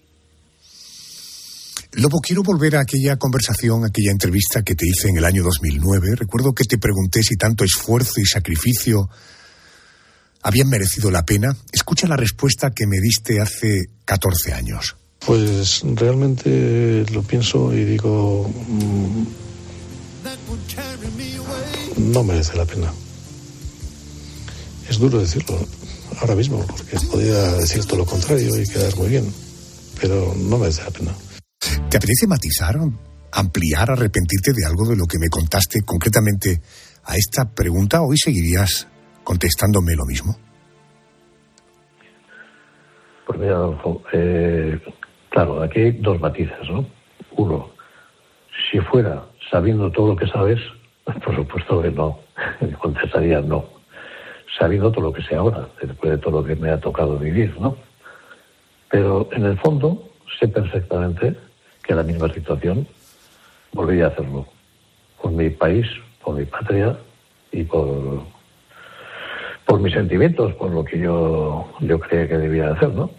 Speaker 8: Lobo, quiero volver a aquella conversación, aquella entrevista que te hice en el año 2009. Recuerdo que te pregunté si tanto esfuerzo y sacrificio habían merecido la pena. Escucha la respuesta que me diste hace 14 años.
Speaker 11: Pues realmente lo pienso y digo, mm, no merece la pena. Es duro decirlo ahora mismo, porque podría decir todo lo contrario y quedar muy bien, pero no merece la pena.
Speaker 8: ¿Te apetece matizar, ampliar, arrepentirte de algo de lo que me contaste concretamente a esta pregunta? ¿Hoy seguirías contestándome lo mismo?
Speaker 11: Pues mira, Adolfo, eh, claro, aquí hay dos matices, ¿no? Uno, si fuera sabiendo todo lo que sabes, por supuesto que no, contestaría no. Sabiendo todo lo que sé ahora, después de todo lo que me ha tocado vivir, ¿no? Pero en el fondo sé perfectamente que la misma situación volvería a hacerlo. Por mi país, por mi patria y por, por mis sentimientos, por lo que yo, yo creía que debía hacer, ¿no?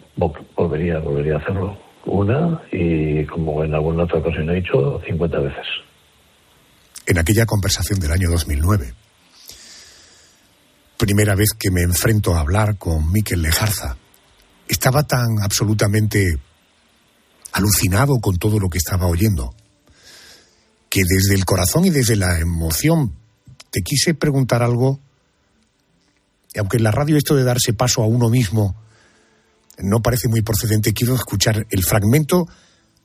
Speaker 11: Volvería, volvería a hacerlo. Una y, como en alguna otra ocasión he dicho, 50 veces
Speaker 8: en aquella conversación del año 2009. Primera vez que me enfrento a hablar con Miquel Lejarza. Estaba tan absolutamente alucinado con todo lo que estaba oyendo, que desde el corazón y desde la emoción te quise preguntar algo, aunque en la radio esto de darse paso a uno mismo no parece muy procedente, quiero escuchar el fragmento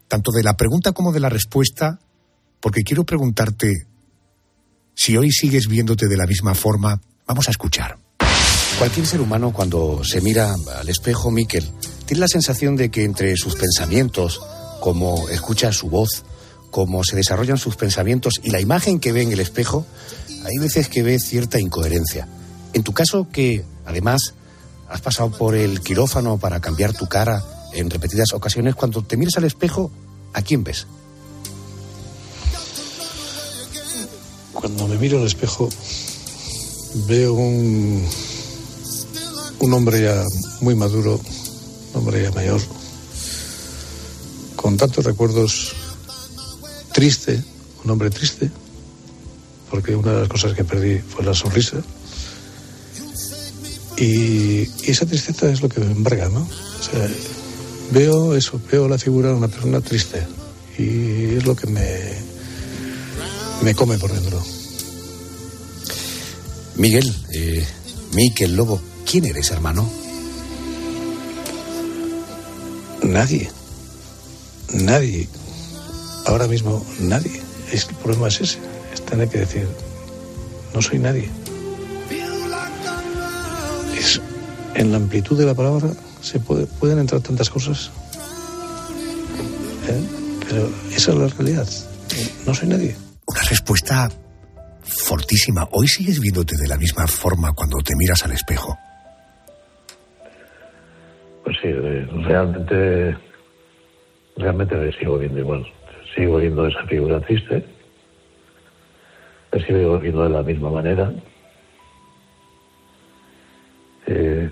Speaker 8: tanto de la pregunta como de la respuesta, porque quiero preguntarte si hoy sigues viéndote de la misma forma, vamos a escuchar.
Speaker 14: Cualquier ser humano cuando se mira al espejo, Miquel, tiene la sensación de que entre sus pensamientos, como escucha su voz, cómo se desarrollan sus pensamientos y la imagen que ve en el espejo, hay veces que ve cierta incoherencia. En tu caso, que además has pasado por el quirófano para cambiar tu cara en repetidas ocasiones, cuando te miras al espejo, ¿a quién ves?
Speaker 11: Cuando me miro al espejo veo un, un hombre ya muy maduro, un hombre ya mayor, con tantos recuerdos, triste, un hombre triste, porque una de las cosas que perdí fue la sonrisa. Y, y esa tristeza es lo que me embarga, ¿no? O sea, veo eso, veo la figura de una persona triste y es lo que me, me come por dentro.
Speaker 14: Miguel, eh, Miquel Lobo, ¿quién eres, hermano?
Speaker 11: Nadie. Nadie. Ahora mismo nadie. Es, el problema es ese. Es tener que decir, no soy nadie. En la amplitud de la palabra se puede, pueden entrar tantas cosas. ¿Eh? Pero esa es la realidad. No soy nadie.
Speaker 8: Una respuesta fortísima. ¿Hoy sigues viéndote de la misma forma cuando te miras al espejo?
Speaker 11: Pues sí, eh, realmente, realmente me sigo viendo igual. Sigo viendo esa figura triste. Me sigo viendo de la misma manera. Eh,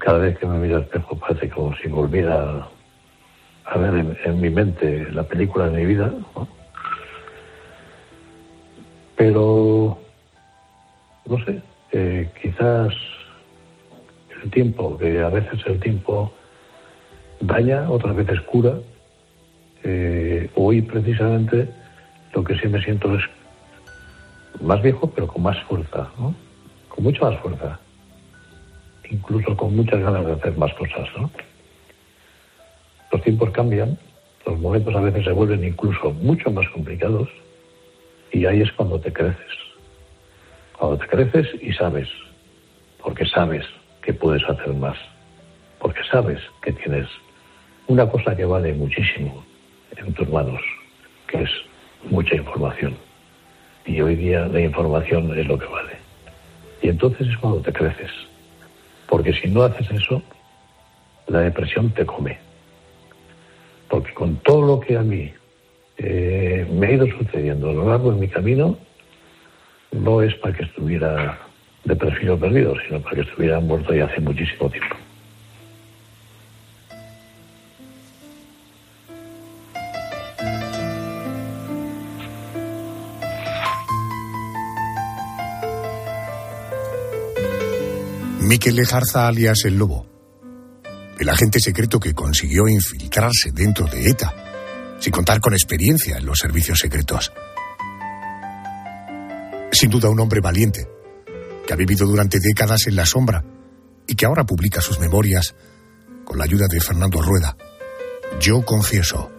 Speaker 11: cada vez que me miro al espejo parece como si volviera a ver en, mi mente la película de mi vida, pero no sé, eh, quizás el tiempo, que a veces el tiempo daña, otras veces cura. Eh, hoy precisamente lo que sí me siento es más viejo, pero con más fuerza, con mucha más fuerza, incluso con muchas ganas de hacer más cosas. ¿no? Los tiempos cambian, los momentos a veces se vuelven incluso mucho más complicados y ahí es cuando te creces. Cuando te creces y sabes, porque sabes que puedes hacer más, porque sabes que tienes una cosa que vale muchísimo en tus manos, que es mucha información. Y hoy día la información es lo que vale. Y entonces es cuando te creces. Porque si no haces eso, la depresión te come. Porque con todo lo que a mí eh, me ha ido sucediendo a lo largo de mi camino, no es para que estuviera depresivo perdido, sino para que estuviera muerto ya hace muchísimo tiempo.
Speaker 8: Miquel Lejarza alias El Lobo, el agente secreto que consiguió infiltrarse dentro de ETA, sin contar con experiencia en los servicios secretos. Sin duda un hombre valiente, que ha vivido durante décadas en la sombra y que ahora publica sus memorias con la ayuda de Fernando Rueda. Yo confieso,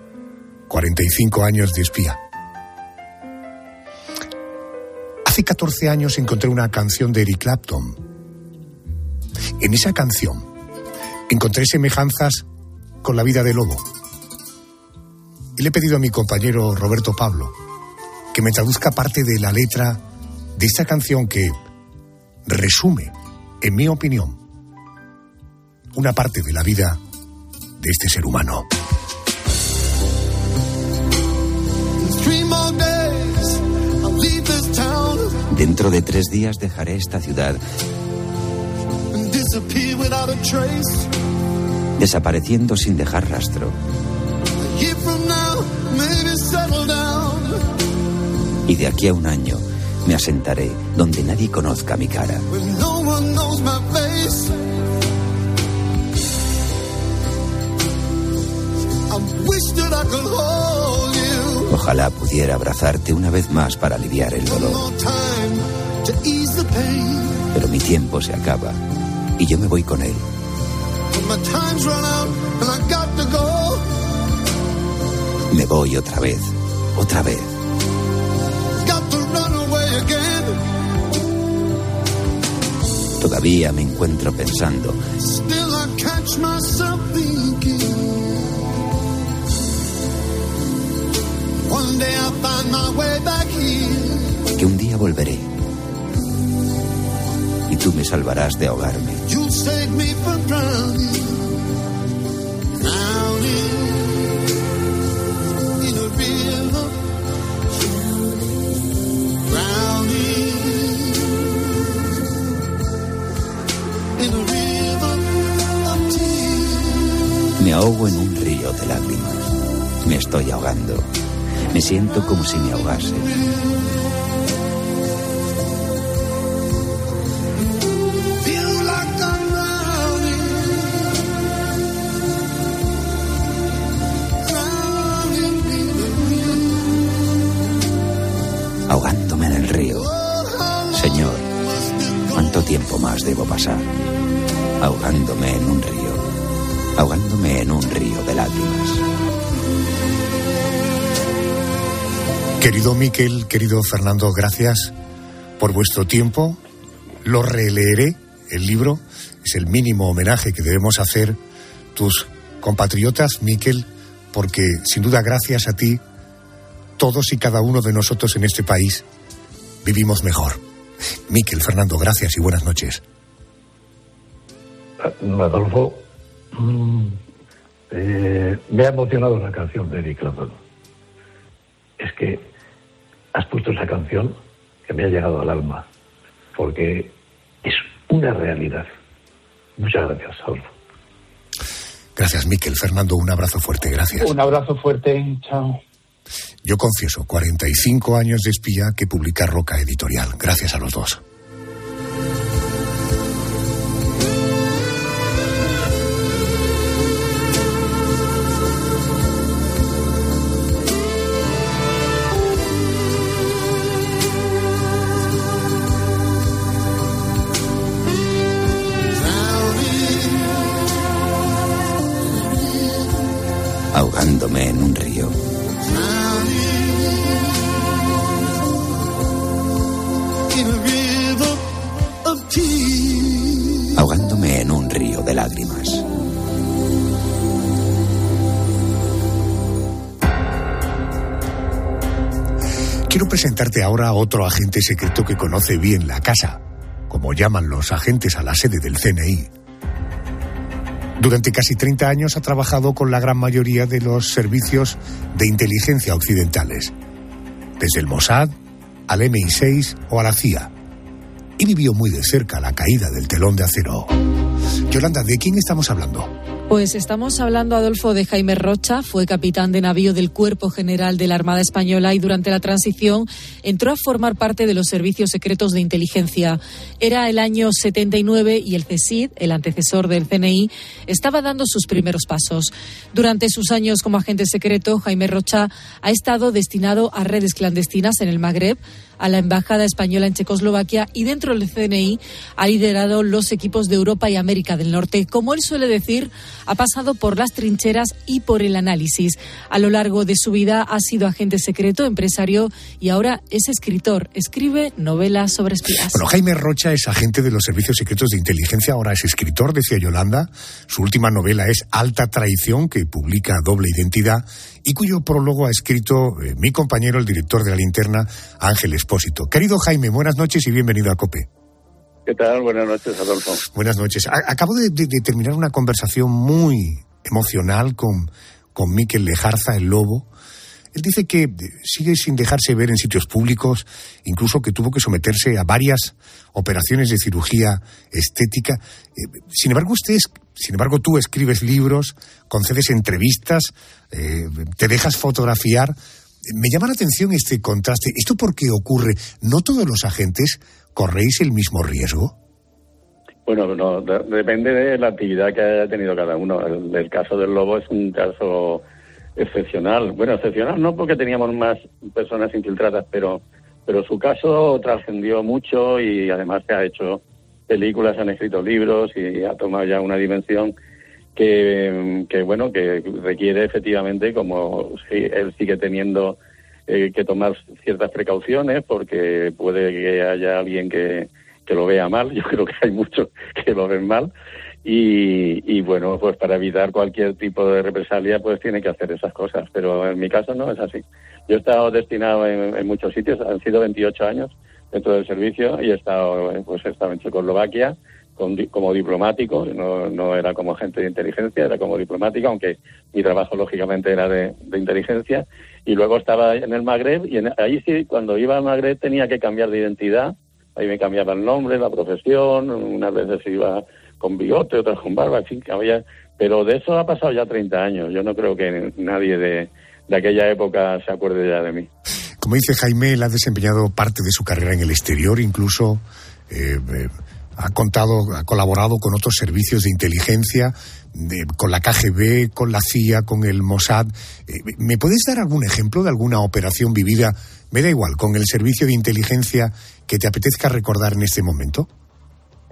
Speaker 8: 45 años de espía. Hace 14 años encontré una canción de Eric Clapton en esa canción encontré semejanzas con la vida de Lobo. Y le he pedido a mi compañero Roberto Pablo que me traduzca parte de la letra de esta canción que resume, en mi opinión, una parte de la vida de este ser humano.
Speaker 15: Dentro de tres días dejaré esta ciudad desapareciendo sin dejar rastro. Y de aquí a un año me asentaré donde nadie conozca mi cara. Ojalá pudiera abrazarte una vez más para aliviar el dolor. Pero mi tiempo se acaba y yo me voy con él. Me voy otra vez, otra vez. Todavía me encuentro pensando. Que un día volveré salvarás de ahogarme. Me ahogo en un río de lágrimas. Me estoy ahogando. Me siento como si me ahogase. Tiempo más debo pasar? Ahogándome en un río, ahogándome en un río de lágrimas.
Speaker 8: Querido Miquel, querido Fernando, gracias por vuestro tiempo. Lo releeré, el libro es el mínimo homenaje que debemos hacer tus compatriotas, Miquel, porque sin duda gracias a ti, todos y cada uno de nosotros en este país vivimos mejor. Miquel, Fernando, gracias y buenas noches.
Speaker 11: Adolfo, mm, eh, me ha emocionado la canción de Eric Clapton. Es que has puesto esa canción que me ha llegado al alma, porque es una realidad. Muchas gracias, Adolfo.
Speaker 8: Gracias, Miquel. Fernando, un abrazo fuerte, gracias.
Speaker 10: Un abrazo fuerte, chao.
Speaker 8: Yo confieso, 45 años de espía que publica Roca Editorial. Gracias a los dos.
Speaker 15: ahogándome en un río. Ahogándome en un río de lágrimas.
Speaker 8: Quiero presentarte ahora a otro agente secreto que conoce bien la casa, como llaman los agentes a la sede del CNI. Durante casi 30 años ha trabajado con la gran mayoría de los servicios de inteligencia occidentales, desde el Mossad al MI6 o a la CIA, y vivió muy de cerca la caída del telón de acero. Yolanda, ¿de quién estamos hablando?
Speaker 12: Pues estamos hablando, Adolfo, de Jaime Rocha, fue capitán de navío del Cuerpo General de la Armada Española y durante la transición entró a formar parte de los servicios secretos de inteligencia. Era el año 79 y el CSID, el antecesor del CNI, estaba dando sus primeros pasos. Durante sus años como agente secreto, Jaime Rocha ha estado destinado a redes clandestinas en el Magreb, a la Embajada Española en Checoslovaquia y dentro del CNI ha liderado los equipos de Europa y América del Norte. Como él suele decir, ha pasado por las trincheras y por el análisis. A lo largo de su vida ha sido agente secreto, empresario y ahora es escritor. Escribe novelas sobre espías.
Speaker 8: Bueno, Jaime Rocha es agente de los servicios secretos de inteligencia, ahora es escritor, decía Yolanda. Su última novela es Alta Traición, que publica Doble Identidad y cuyo prólogo ha escrito eh, mi compañero, el director de la linterna, Ángel Querido Jaime, buenas noches y bienvenido a COPE.
Speaker 16: ¿Qué tal? Buenas noches, Adolfo.
Speaker 8: Buenas noches. A- acabo de, de- de terminar una conversación muy emocional con, con Miquel Lejarza, el lobo. Él dice que eh, sigue sin dejarse ver en sitios públicos, incluso que tuvo que someterse a varias operaciones de cirugía estética. Eh, Sin embargo, usted, sin embargo, tú escribes libros, concedes entrevistas, eh, te dejas fotografiar. Me llama la atención este contraste. ¿Esto por qué ocurre? ¿No todos los agentes corréis el mismo riesgo?
Speaker 16: Bueno, no, de- depende de la actividad que haya tenido cada uno. El, el caso del lobo es un caso excepcional. Bueno, excepcional no porque teníamos más personas infiltradas, pero, pero su caso trascendió mucho y además se ha hecho películas, se han escrito libros y ha tomado ya una dimensión que, que bueno, que requiere efectivamente, como si él sigue teniendo eh, que tomar ciertas precauciones porque puede que haya alguien que, que lo vea mal. Yo creo que hay muchos que lo ven mal. Y, y bueno, pues para evitar cualquier tipo de represalia, pues tiene que hacer esas cosas. Pero en mi caso no es así. Yo he estado destinado en, muchos sitios, han sido 28 años dentro del servicio y he estado, pues he estado en Checoslovaquia con como diplomático, no, no era como agente de inteligencia, era como diplomático, aunque mi trabajo lógicamente era de, de inteligencia. Y luego estaba en el Magreb y en- ahí sí, cuando iba al Magreb tenía que cambiar de identidad. Ahí me cambiaba el nombre, la profesión, unas veces iba con bigote, otras con barba, en fin, había... Pero de eso ha pasado ya 30 años. Yo no creo que nadie de, de aquella época se acuerde ya de mí.
Speaker 8: Como dice Jaime, él ha desempeñado parte de su carrera en el exterior, incluso eh, eh, ha contado, ha colaborado con otros servicios de inteligencia, de- con la KGB, con la CIA, con el Mossad. Eh, ¿Me puedes dar algún ejemplo de alguna operación vivida, me da igual, con el servicio de inteligencia que te apetezca recordar en este momento?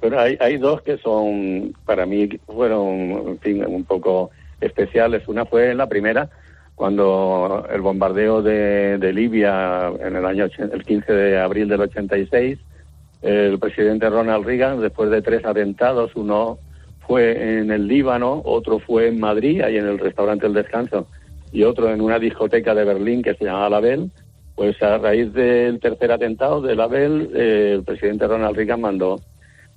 Speaker 16: Pero hay, hay dos que son, para mí, fueron, un poco especiales. Una fue la primera, cuando el bombardeo de, de Libia en el año el 15 de abril del 86, el presidente Ronald Reagan, después de tres atentados, uno fue en el Líbano, otro fue en Madrid, ahí en el restaurante El Descanso, y otro en una discoteca de Berlín que se llamaba La Belle, pues a raíz del tercer atentado de La Belle, eh, el presidente Ronald Reagan mandó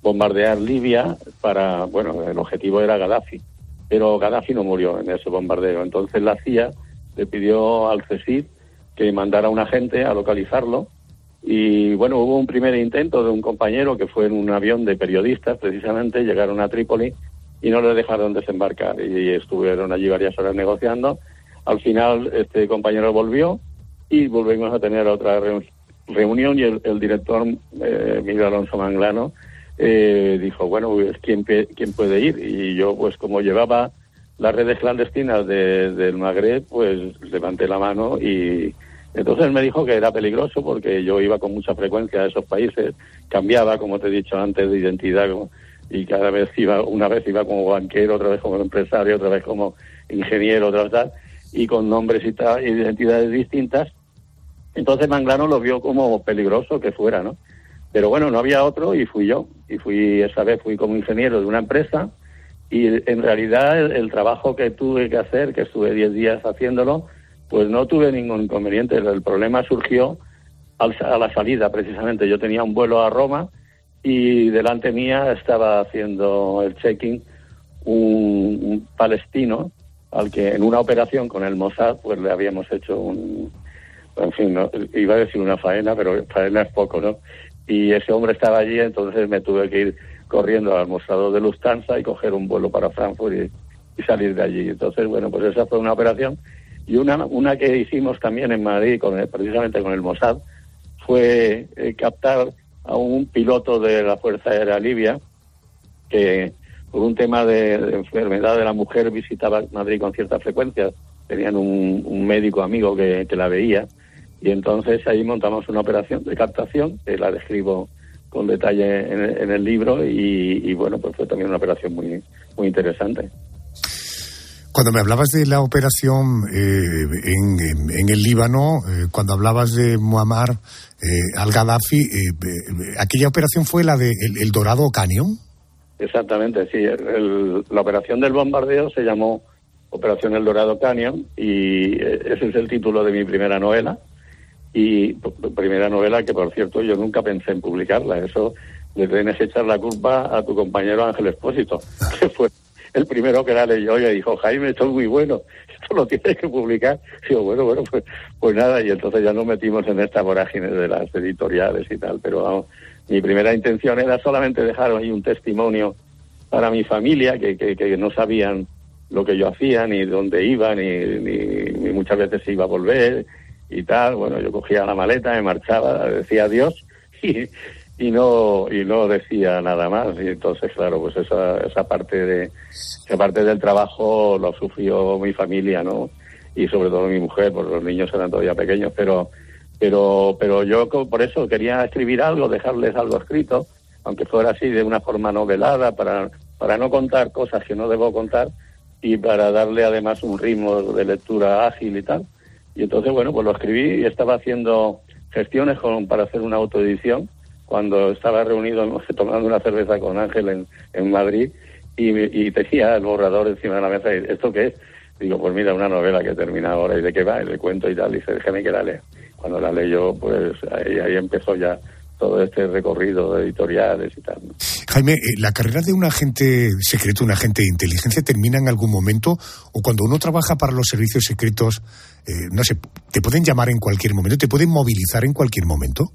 Speaker 16: bombardear Libia para, bueno, el objetivo era Gaddafi, pero Gaddafi no murió en ese bombardeo. Entonces la CIA le pidió al CSID que mandara un agente a localizarlo y bueno, hubo un primer intento de un compañero que fue en un avión de periodistas, precisamente, llegaron a Trípoli y no les dejaron desembarcar y estuvieron allí varias horas negociando. Al final este compañero volvió y volvimos a tener otra reunión y el, director eh, Miguel Alonso Manglano eh, dijo, bueno, pues, ¿quién, ¿quién puede ir? Y yo, pues como llevaba las redes clandestinas del Magreb, pues levanté la mano y entonces me dijo que era peligroso porque yo iba con mucha frecuencia a esos países, cambiaba, como te he dicho antes, de identidad y cada vez iba, una vez iba como banquero, otra vez como empresario, otra vez como ingeniero, otra vez tal, y con nombres y, tal, identidades distintas. Entonces Manglano lo vio como peligroso que fuera, ¿no? Pero bueno, no había otro y fui yo. Y fui, esa vez fui como ingeniero de una empresa y en realidad el, trabajo que tuve que hacer, que estuve 10 días haciéndolo, pues no tuve ningún inconveniente. El, problema surgió a la salida, precisamente. Yo tenía un vuelo a Roma y delante mía estaba haciendo el check-in un, palestino al que en una operación con el Mossad pues le habíamos hecho un en fin no, iba a decir una faena pero faena es poco no y ese hombre estaba allí entonces me tuve que ir corriendo al mostrador de Lufthansa y coger un vuelo para Frankfurt y, salir de allí entonces bueno pues esa fue una operación y una una que hicimos también en Madrid con precisamente con el Mossad fue eh, captar a un piloto de la Fuerza Aérea Libia que por un tema de, enfermedad de la mujer visitaba Madrid con cierta frecuencia. Tenían un, médico amigo que, la veía y entonces ahí montamos una operación de captación que la describo con detalle en, el libro y, y, bueno, pues fue también una operación muy, muy interesante.
Speaker 8: Cuando me hablabas de la operación eh, en, el Líbano, eh, cuando hablabas de Muammar eh, al-Gaddafi, ¿aquella operación fue la de el, Dorado Canyon?
Speaker 16: Exactamente, sí. la operación del bombardeo se llamó Operación El Dorado Canyon y ese es el título de mi primera novela. Y primera novela que, por cierto, yo nunca pensé en publicarla. Eso le tienes echar la culpa a tu compañero Ángel Espósito, que fue el primero que la leyó y dijo, Jaime, esto es muy bueno, esto lo tienes que publicar. Digo, bueno, bueno, pues, pues nada, y entonces ya nos metimos en esta vorágine de las editoriales y tal, pero vamos, mi primera intención era solamente dejar ahí un testimonio para mi familia, que, que, no sabían lo que yo hacía, ni dónde iba, ni, ni, muchas veces se iba a volver y tal. Bueno, yo cogía la maleta, me marchaba, decía adiós y, y no y no decía nada más. Y entonces claro pues esa esa parte de esa parte del trabajo lo sufrió mi familia no y sobre todo mi mujer porque los niños eran todavía pequeños pero pero pero yo por eso quería escribir algo dejarles algo escrito aunque fuera así de una forma novelada para para no contar cosas que no debo contar y para darle además un ritmo de lectura ágil y tal. Y entonces bueno pues lo escribí y estaba haciendo gestiones con, para hacer una autoedición cuando estaba reunido tomando una cerveza con Ángel en, en Madrid y, y, tenía el borrador encima de la mesa y ¿esto qué es? Digo, pues mira, una novela que termina ahora y de qué va, y le cuento y tal, y dice, déjame que la lea. Cuando la leyó, pues ahí, ahí empezó ya todo este recorrido de editoriales y tal.
Speaker 8: Jaime, eh, ¿la carrera de un agente secreto, un agente de inteligencia, termina en algún momento? ¿O cuando uno trabaja para los servicios secretos, eh, no sé, te pueden llamar en cualquier momento, te pueden movilizar en cualquier momento?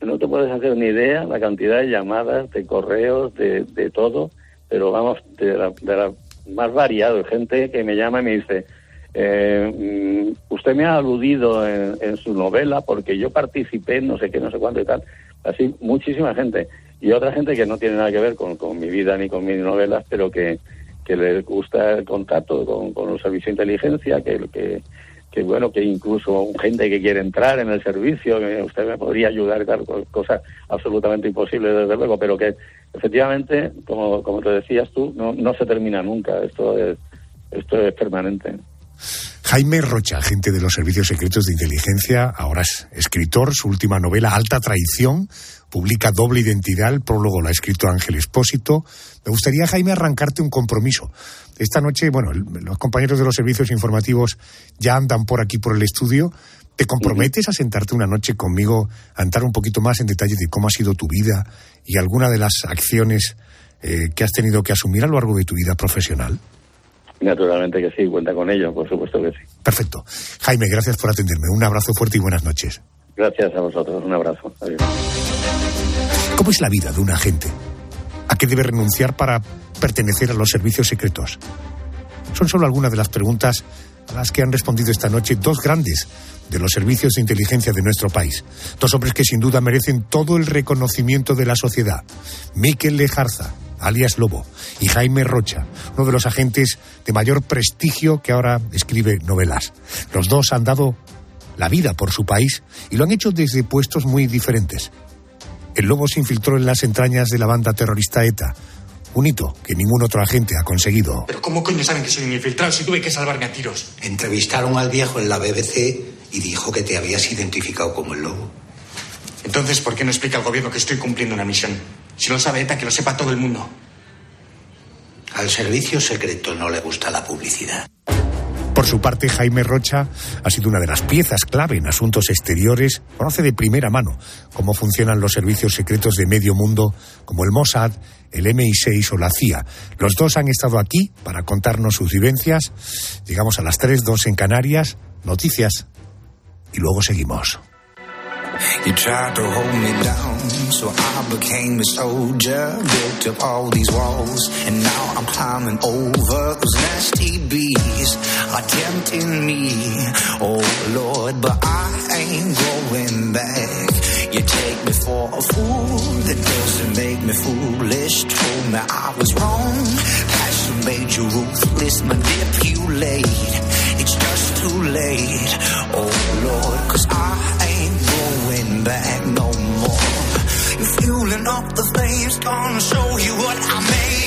Speaker 16: no puedes hacer ni idea la cantidad de llamadas, de correos, de, de todo, pero vamos, de la, más variado. Gente que me llama y me dice, eh, mm, usted me ha aludido en, su novela porque yo participé no sé qué, no sé cuánto y tal. Así, muchísima gente. Y otra gente que no tiene nada que ver con, con mi vida ni con mis novelas, pero que, que les gusta el contacto con, con los servicios de inteligencia, que, que, que bueno, que incluso gente que quiere entrar en el servicio, que usted me podría ayudar tal, cosas absolutamente imposibles desde luego, pero que efectivamente, como, como te decías tú, no, no se termina nunca, esto es, esto es permanente.
Speaker 8: Jaime Rocha, agente de los servicios secretos de inteligencia, ahora es escritor, su última novela, Alta Traición, publica Doble Identidad, el prólogo lo ha escrito Ángel Espósito. Me gustaría, Jaime, arrancarte un compromiso. Esta noche, bueno, los compañeros de los servicios informativos ya andan por aquí, por el estudio. ¿Te comprometes a sentarte una noche conmigo a entrar un poquito más en detalle de cómo ha sido tu vida y alguna de las acciones eh, que has tenido que asumir a lo largo de tu vida profesional?
Speaker 16: Naturalmente que sí, cuenta con ello, por supuesto que sí.
Speaker 8: Perfecto. Jaime, gracias por atenderme. Un abrazo fuerte y buenas noches.
Speaker 16: Gracias a vosotros, un abrazo.
Speaker 8: ¿Cómo es la vida de un agente? Qué debe renunciar para pertenecer a los servicios secretos? Son solo algunas de las preguntas a las que han respondido esta noche dos grandes de los servicios de inteligencia de nuestro país. Dos hombres que sin duda merecen todo el reconocimiento de la sociedad. Miquel Lejarza, alias Lobo, y Jaime Rocha, uno de los agentes de mayor prestigio que ahora escribe novelas. Los dos han dado la vida por su país y lo han hecho desde puestos muy diferentes. El Lobo se infiltró en las entrañas de la banda terrorista ETA, un hito que ningún otro agente ha conseguido.
Speaker 17: ¿Pero cómo coño saben que soy un infiltrado si tuve que salvarme a tiros?
Speaker 18: Entrevistaron al viejo en la BBC y dijo que te habías identificado como el lobo.
Speaker 17: Entonces, ¿por qué no explica al gobierno que estoy cumpliendo una misión? Si lo sabe ETA, que lo sepa todo el mundo.
Speaker 18: Al servicio secreto no le gusta la publicidad.
Speaker 8: Por su parte, Jaime Rocha ha sido una de las piezas clave en asuntos exteriores. Conoce de primera mano cómo funcionan los servicios secretos de medio mundo, como el Mossad, el MI6 o la CIA. Los dos han estado aquí para contarnos sus vivencias. Llegamos a las 3, 2 en Canarias. Noticias. Y luego seguimos.
Speaker 19: You tried to hold me down, so I became a soldier. Built up all these walls, and now I'm climbing over those nasty bees are tempting me. Oh Lord, but I ain't going back. You take me for a fool, that doesn't make me foolish. Told me I was wrong, passion made you ruthless, manipulate. It's just too late. Oh Lord, cause I back no more. Fueling up the flames, gonna show you what I'm made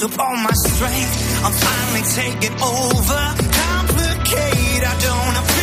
Speaker 19: built up all my strength. I'm finally taking over. Complicate, I don't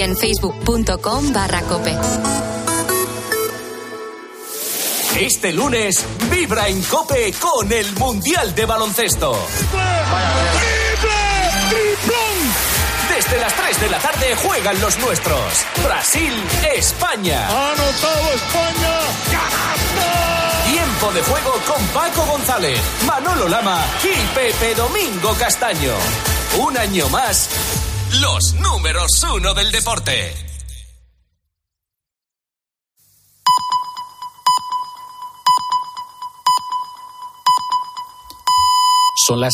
Speaker 5: y en facebook.com barra cope.
Speaker 20: Este lunes vibra en Cope con el Mundial de Baloncesto. Desde las 3 de la tarde juegan los nuestros. Brasil, España.
Speaker 21: anotado España!
Speaker 20: Tiempo de juego con Paco González, Manolo Lama y Pepe Domingo Castaño. Un año más, los números uno del deporte.
Speaker 1: Son las